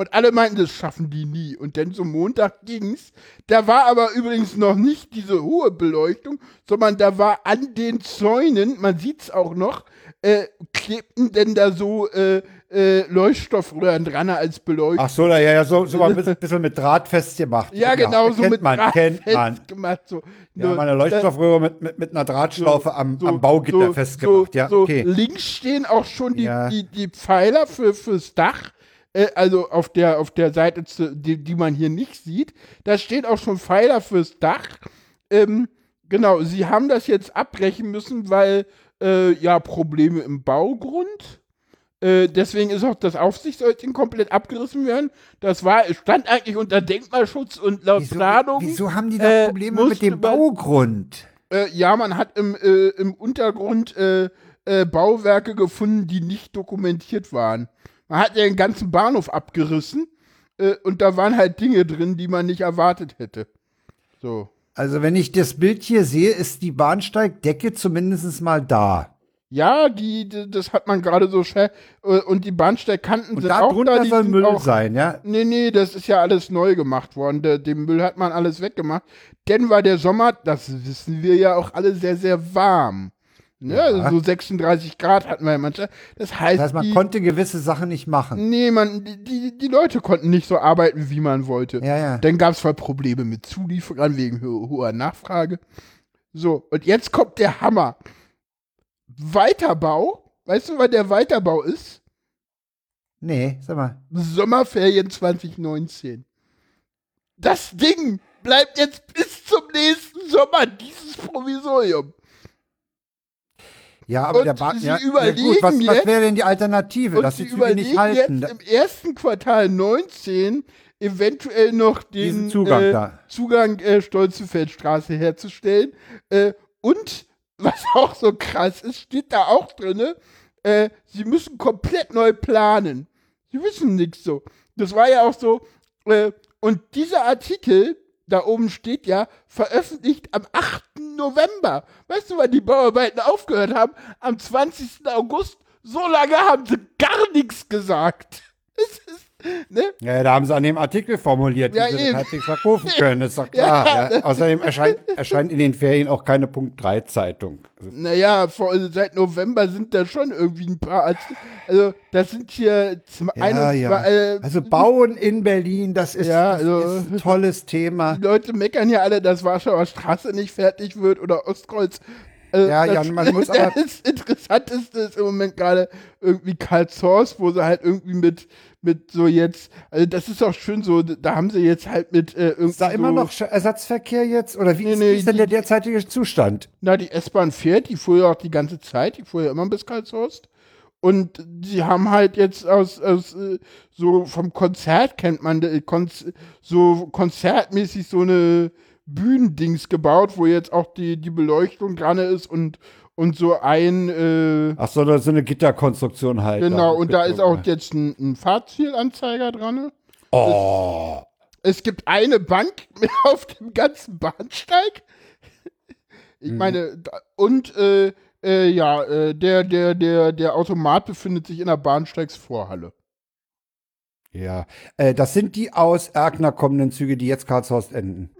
Und alle meinten, das schaffen die nie. Und dann so Montag ging's. Da war aber übrigens noch nicht diese hohe Beleuchtung, sondern da war an den Zäunen, man sieht's auch noch, äh, klebten denn da so äh, äh, Leuchtstoffröhren dran als Beleuchtung. Ach so, ja, ja, so, so ein bisschen, mit Draht festgemacht. ja, genau, so kennt mit man, Draht kennt man. festgemacht. So. Ja, meine Leuchtstoffröhre mit, mit, mit einer Drahtschlaufe am, so- am Baugitter so- festgemacht. So, ja, so okay. Links stehen auch schon die, Ja. die, die Pfeiler für, fürs Dach. Äh, also auf der, auf der Seite, zu, die, die man hier nicht sieht. Da stehen auch schon Pfeiler fürs Dach. Ähm, genau, sie haben das jetzt abbrechen müssen, weil äh, ja Probleme im Baugrund. Äh, deswegen ist auch das Aufsichtsrätchen komplett abgerissen werden. Das war, es stand eigentlich unter Denkmalschutz und laut Wieso, Planung. wieso haben die da äh, Probleme mit dem Baugrund? Äh, ja, man hat im, äh, im Untergrund äh, äh, Bauwerke gefunden, die nicht dokumentiert waren. Man hat ja den ganzen Bahnhof abgerissen äh, und da waren halt Dinge drin, die man nicht erwartet hätte. So. Also, wenn ich das Bild hier sehe, ist die Bahnsteigdecke zumindest mal da. Ja, die, die, das hat man gerade so schnell. Äh, und die Bahnsteigkanten Und sind auch darunter da. Die soll Müll auch, sein, ja? Nee, nee, das ist ja alles neu gemacht worden. Der, den Müll hat man alles weggemacht. Denn war der Sommer, das wissen wir ja auch alle, sehr, sehr warm. Ne? Ja. So 36 Grad hatten wir ja manchmal. Das heißt, Das heißt, man die, konnte gewisse Sachen nicht machen. nee, man, die, die, die Leute konnten nicht so arbeiten, wie man wollte. Ja, ja. Dann gab es voll Probleme mit Zulieferern wegen ho hoher Nachfrage. So, und jetzt kommt der Hammer. Weiterbau. Weißt du, was der Weiterbau ist? Nee, sag mal. Sommerferien 2019. Das Ding bleibt jetzt bis zum nächsten Sommer, dieses Provisorium. Ja, aber Und der sie Ja, ja, überlegen gut, was, was wäre denn die Alternative? Dass sie die Züge nicht halten. jetzt im ersten Quartal 19 eventuell noch den Zugang äh. Zugang äh, Stolzenfeldstraße herzustellen. Äh, und <laughs> was auch so krass ist, steht da auch drin, äh, sie müssen komplett neu planen. Sie wissen nichts so. Das war ja auch so. Äh, und dieser Artikel, da oben steht ja, veröffentlicht am 8. November. Weißt du, wann die Bauarbeiten aufgehört haben? Am 20. August. So lange haben sie gar nichts gesagt. <laughs> Es ist, ne? Ja, da haben sie an dem Artikel formuliert, Ja, wie sie das eben. halbwegs verkaufen können, ist doch <laughs> klar. Ja. Ja, Außerdem erscheint, erscheint in den Ferien auch keine Punkt 3 Zeitung. Also, Naja, vor, also seit November sind da schon irgendwie ein paar. Arti- Also, das sind hier ja, eine, ja. äh, also Bauen in Berlin, das ist, Ja, das also- ist ein tolles Thema. die Leute meckern ja alle, dass Warschauer Straße nicht fertig wird oder Ostkreuz. Äh, Ja, ja, das, man <laughs> muss aber- Das Interessanteste ist im Moment gerade irgendwie Karl Zorns, wo sie halt irgendwie mit, mit so jetzt, also das ist auch schön so, da haben sie jetzt halt mit äh, irgendwie. Ist da immer so, noch Ersatzverkehr jetzt? Oder wie, Nee, ist, nee, ist denn die- der derzeitige Zustand? Na, die S-Bahn fährt, die fuhr ja auch die ganze Zeit, die fuhr ja immer bis Karlshorst. Und sie haben halt jetzt aus, aus äh, so vom Konzert kennt man, äh, so konzertmäßig so eine Bühnendings gebaut, wo jetzt auch die, die Beleuchtung dran ist und, und so ein, äh, Ach so, das ist so eine Gitterkonstruktion halt. genau, und da ist auch jetzt ein, ein Fahrzielanzeiger dran. Oh. Es gibt eine Bank <laughs> auf dem ganzen Bahnsteig. Ich Mhm. meine, und äh, äh, ja, äh, der, der, der, der Automat befindet sich in der Bahnsteigsvorhalle. Ja. Äh, das sind die aus Erkner kommenden Züge, die jetzt Karlshorst enden.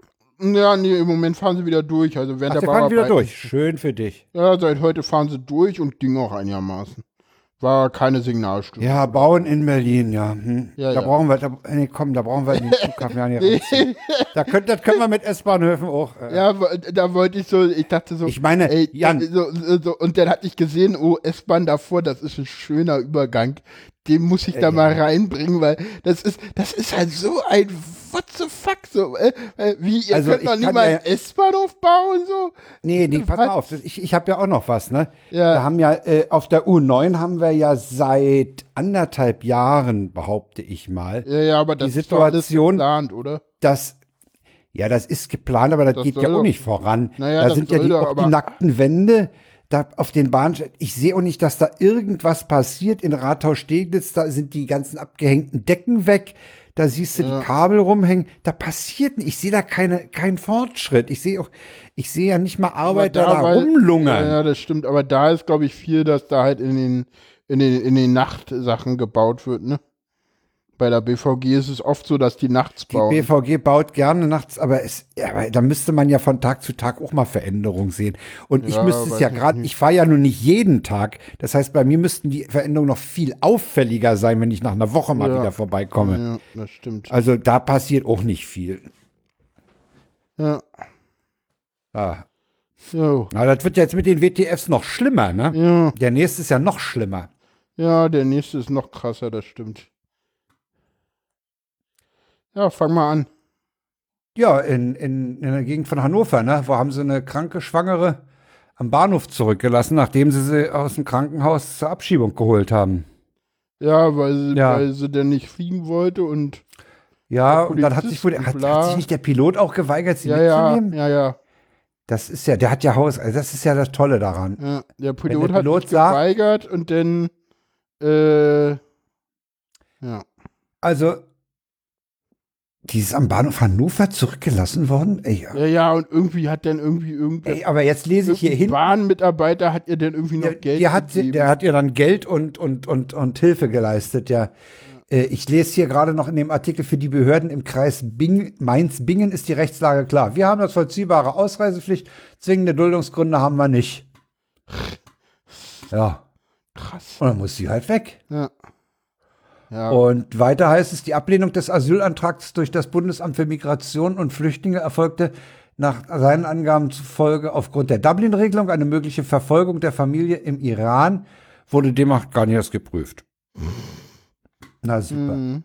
Ja, nee, im Moment fahren sie wieder durch. Also während Ach, der wir fahren wieder durch. Schön für dich. Ja, seit heute fahren sie durch und ging auch einigermaßen. War keine Signalstörung. Ja, bauen in Berlin, ja. Hm. Ja, da ja. brauchen wir, da, nee, komm, da brauchen wir den <laughs> Flughafen ja nicht ranziehen. da könnt, Das können wir mit S-Bahnhöfen auch. Äh, Ja, da wollte ich so, ich dachte so, Ich meine, ey, Jan- so, so, so, und dann hatte ich gesehen, oh, S-Bahn davor, das ist ein schöner Übergang. Den muss ich da Äh, mal ja. reinbringen, weil das ist, das ist halt so ein what the fuck, so, äh, äh, wie, ihr Also könnt noch nicht mal ja- einen S-Bahnhof bauen, so? Nee, nee, pass Was? mal auf. Ich, ich habe ja auch noch was, ne? Ja. Wir haben ja, äh, auf der U9 haben wir ja seit anderthalb Jahren, behaupte ich mal, Ja, ja, aber das Die ist doch Situation- geplant, oder? dass, ja, das ist geplant, aber das, Das geht ja auch doch- nicht voran. Naja, da sind ja die, doch, auch die nackten Wände. Da auf den Bahnsteigen. Ich sehe auch nicht, dass da irgendwas passiert. In Rathaus-Steglitz, da sind die ganzen abgehängten Decken weg. Da siehst du die Kabel rumhängen. Da passiert nicht. Ich sehe da keine, keinen Fortschritt. Ich sehe auch, ich sehe ja nicht mal Arbeiter da, weil- rumlungern. Ja, ja, das stimmt, aber da ist, glaube ich, viel, dass da halt in den, in den, in den Nachtsachen gebaut wird, ne? Bei der BVG ist es oft so, dass die nachts Die bauen. BVG baut gerne nachts, aber, es, ja, aber da müsste man ja von Tag zu Tag auch mal Veränderungen sehen. Und ich Ja, müsste es ja gerade, ich fahre ja nun nicht jeden Tag. Das heißt, bei mir müssten die Veränderungen noch viel auffälliger sein, wenn ich nach einer Woche mal Ja. wieder vorbeikomme. ja, das stimmt. Also da passiert auch nicht viel. Ja. Ah. So. Aber das wird jetzt mit den WTFs noch schlimmer, ne? Ja, Der nächste ist ja noch schlimmer. ja, der nächste ist noch krasser, das stimmt. Ja, fang mal an. Ja, in, in, in der Gegend von Hannover, ne? Wo haben sie eine kranke Schwangere am Bahnhof zurückgelassen, nachdem sie sie aus dem Krankenhaus zur Abschiebung geholt haben. Ja, weil sie, Ja. weil sie denn nicht fliegen wollte und Ja, und dann hat sich, wohl, hat, hat sich nicht der Pilot auch geweigert, sie ja, ja, mitzunehmen? ja, ja, Das ist ja, der hat ja Haus, also das ist ja das Tolle daran. ja. Der Pilot, der hat Pilot sich sagt- geweigert und dann äh, ja. Also, die ist am Bahnhof Hannover zurückgelassen worden? Ey, Ja, ja, und irgendwie hat dann irgendwie irgendwer ey aber jetzt lese ich hier hin. Bahnmitarbeiter hat ihr dann irgendwie noch Der, Geld der, hat, gegeben. der hat ihr dann Geld und, und, und, und Hilfe geleistet, ja. Äh, Ich lese hier gerade noch in dem Artikel für die Behörden im Kreis Bing, Mainz-Bingen ist die Rechtslage klar. Wir haben das vollziehbare Ausreisepflicht, zwingende Duldungsgründe haben wir nicht. Ja, Krass. und dann muss sie halt weg. Ja. Ja, Und weiter heißt es, die Ablehnung des Asylantrags durch das Bundesamt für Migration und Flüchtlinge erfolgte nach seinen Angaben zufolge aufgrund der Dublin-Regelung. Eine mögliche Verfolgung der Familie im Iran wurde demnach gar nicht erst geprüft. Na super. mhm.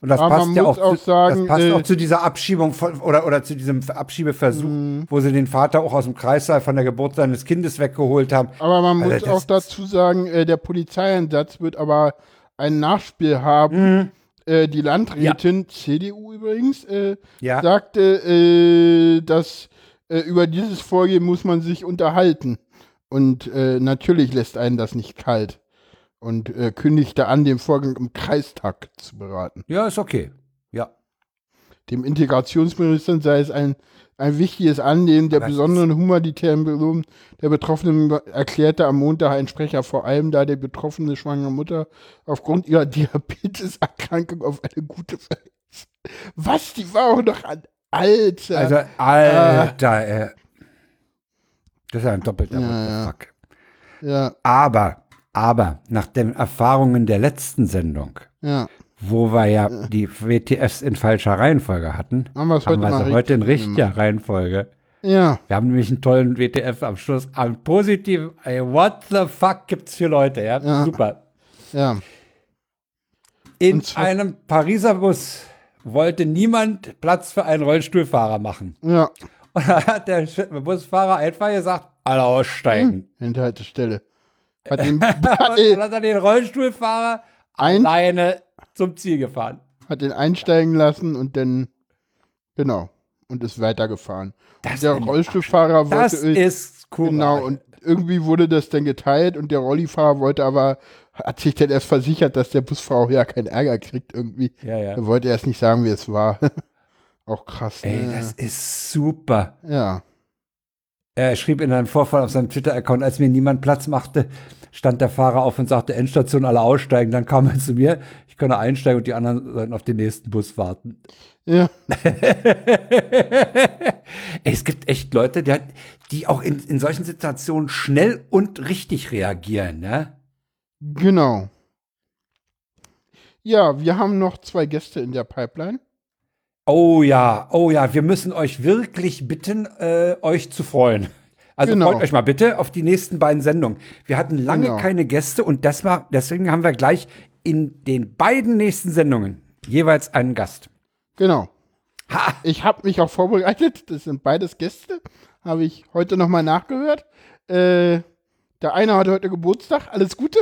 Und das Aber passt ja auch, auch zu, sagen, das passt äh, auch zu dieser Abschiebung von, oder, oder zu diesem Abschiebeversuch, Mhm. wo sie den Vater auch aus dem Kreissaal von der Geburt seines Kindes weggeholt haben. aber man Alter, muss auch dazu sagen, äh, der Polizeieinsatz wird aber ein Nachspiel haben. Mhm. Äh, die Landrätin, CDU übrigens, äh, Ja. sagte, äh, dass äh, über dieses Vorgehen muss man sich unterhalten. Und äh, natürlich lässt einen das nicht kalt. Und äh, kündigte an, den Vorgang im Kreistag zu beraten. Ja, ist okay. Ja. Dem Integrationsminister sei es ein, ein wichtiges Annehmen der besonderen humanitären Belohnung der Betroffenen, erklärte am Montag ein Sprecher, vor allem da die betroffene schwangere Mutter aufgrund ihrer Diabeteserkrankung auf eine gute Verhältnis. Was? Die war auch noch an Alter. Also, Alter, äh, das ist ja ein doppelter ja. fuck. ja, Aber, aber, nach den Erfahrungen der letzten Sendung, ja. Wo wir ja die WTFs in falscher Reihenfolge hatten, Haben wir es haben heute wir mal sie heute in richtig richtiger Reihenfolge. Ja, Wir haben nämlich einen tollen WTF am Schluss. Am positiven, ey, what the fuck gibt's für Leute, ja? Ja. Super. ja. In einem Pariser Bus wollte niemand Platz für einen Rollstuhlfahrer machen. Ja. Und da hat der Busfahrer einfach gesagt, alle aussteigen. Hinterhaltestelle. Hat <laughs> den, Und hat, den, hat er den Rollstuhlfahrer ein, alleine zum Ziel gefahren. hat den einsteigen lassen und dann, genau, und ist weitergefahren. Das und der Rollstuhlfahrer Das wollte, ist cool. genau, und irgendwie wurde das dann geteilt und der Rollifahrer wollte aber, hat sich dann erst versichert, dass der Busfahrer ja keinen Ärger kriegt irgendwie. ja, ja. Er wollte erst nicht sagen, wie es war. <laughs> Auch krass. Ey, ne? das ist super. ja. Er schrieb in einem Vorfall auf seinem Twitter-Account, als mir niemand Platz machte, stand der Fahrer auf und sagte, Endstation, alle aussteigen. Dann kam er zu mir, ich könne einsteigen und die anderen sollten auf den nächsten Bus warten. Ja. <laughs> Es gibt echt Leute, die, die auch in, in solchen Situationen schnell und richtig reagieren, ne? Genau. Ja, wir haben noch zwei Gäste in der Pipeline. Oh ja, oh ja, wir müssen euch wirklich bitten, äh, euch zu freuen. Also Genau. freut euch mal bitte auf die nächsten beiden Sendungen. Wir hatten lange Genau. keine Gäste und das war, deswegen haben wir gleich in den beiden nächsten Sendungen jeweils einen Gast. Genau. Ha! Ich habe mich auch vorbereitet. Das sind beides Gäste. Habe ich heute nochmal nachgehört. Äh, der eine hat heute Geburtstag. Alles Gute.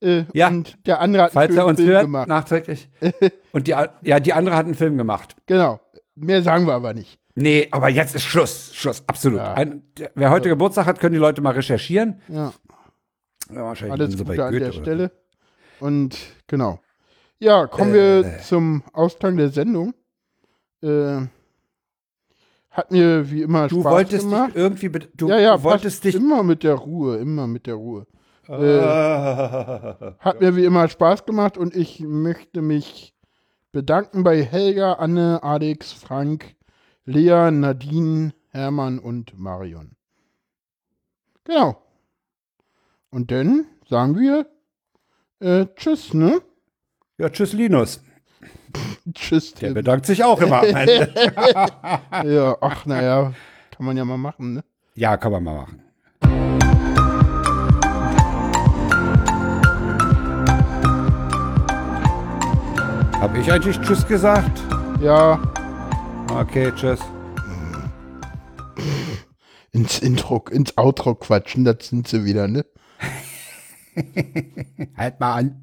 Äh, Ja. Und der andere hat einen Falls er uns Film hört, gemacht. nachträglich. <laughs> Und die, ja, die andere hat einen Film gemacht. Genau. Mehr sagen wir aber nicht. Nee, aber jetzt ist Schluss. Schluss, absolut. Ja. Ein, wer heute Geburtstag hat, können die Leute mal recherchieren. Ja. Ja, wahrscheinlich Alles Gute an der. Stelle. Und genau. Ja, kommen Äh. wir zum Ausklang der Sendung. Äh, hat mir wie immer Du Spaß wolltest gemacht. dich irgendwie, du ja, ja, wolltest dich. immer mit der Ruhe, immer mit der Ruhe. Äh, Hat mir wie immer Spaß gemacht und ich möchte mich bedanken bei Helga, Anne, Alex, Frank, Lea, Nadine, Hermann und Marion. Genau. Und dann sagen wir äh, Tschüss, ne? ja, tschüss, Linus. <laughs> Tschüss. Der Tim. bedankt sich auch immer. <laughs> Ja, ach naja, kann man ja mal machen, ne? ja, kann man mal machen. Hab ich eigentlich Tschüss gesagt? Ja, Okay, Tschüss. ins Intro, ins Outro quatschen, das sind sie wieder, ne? Halt mal an.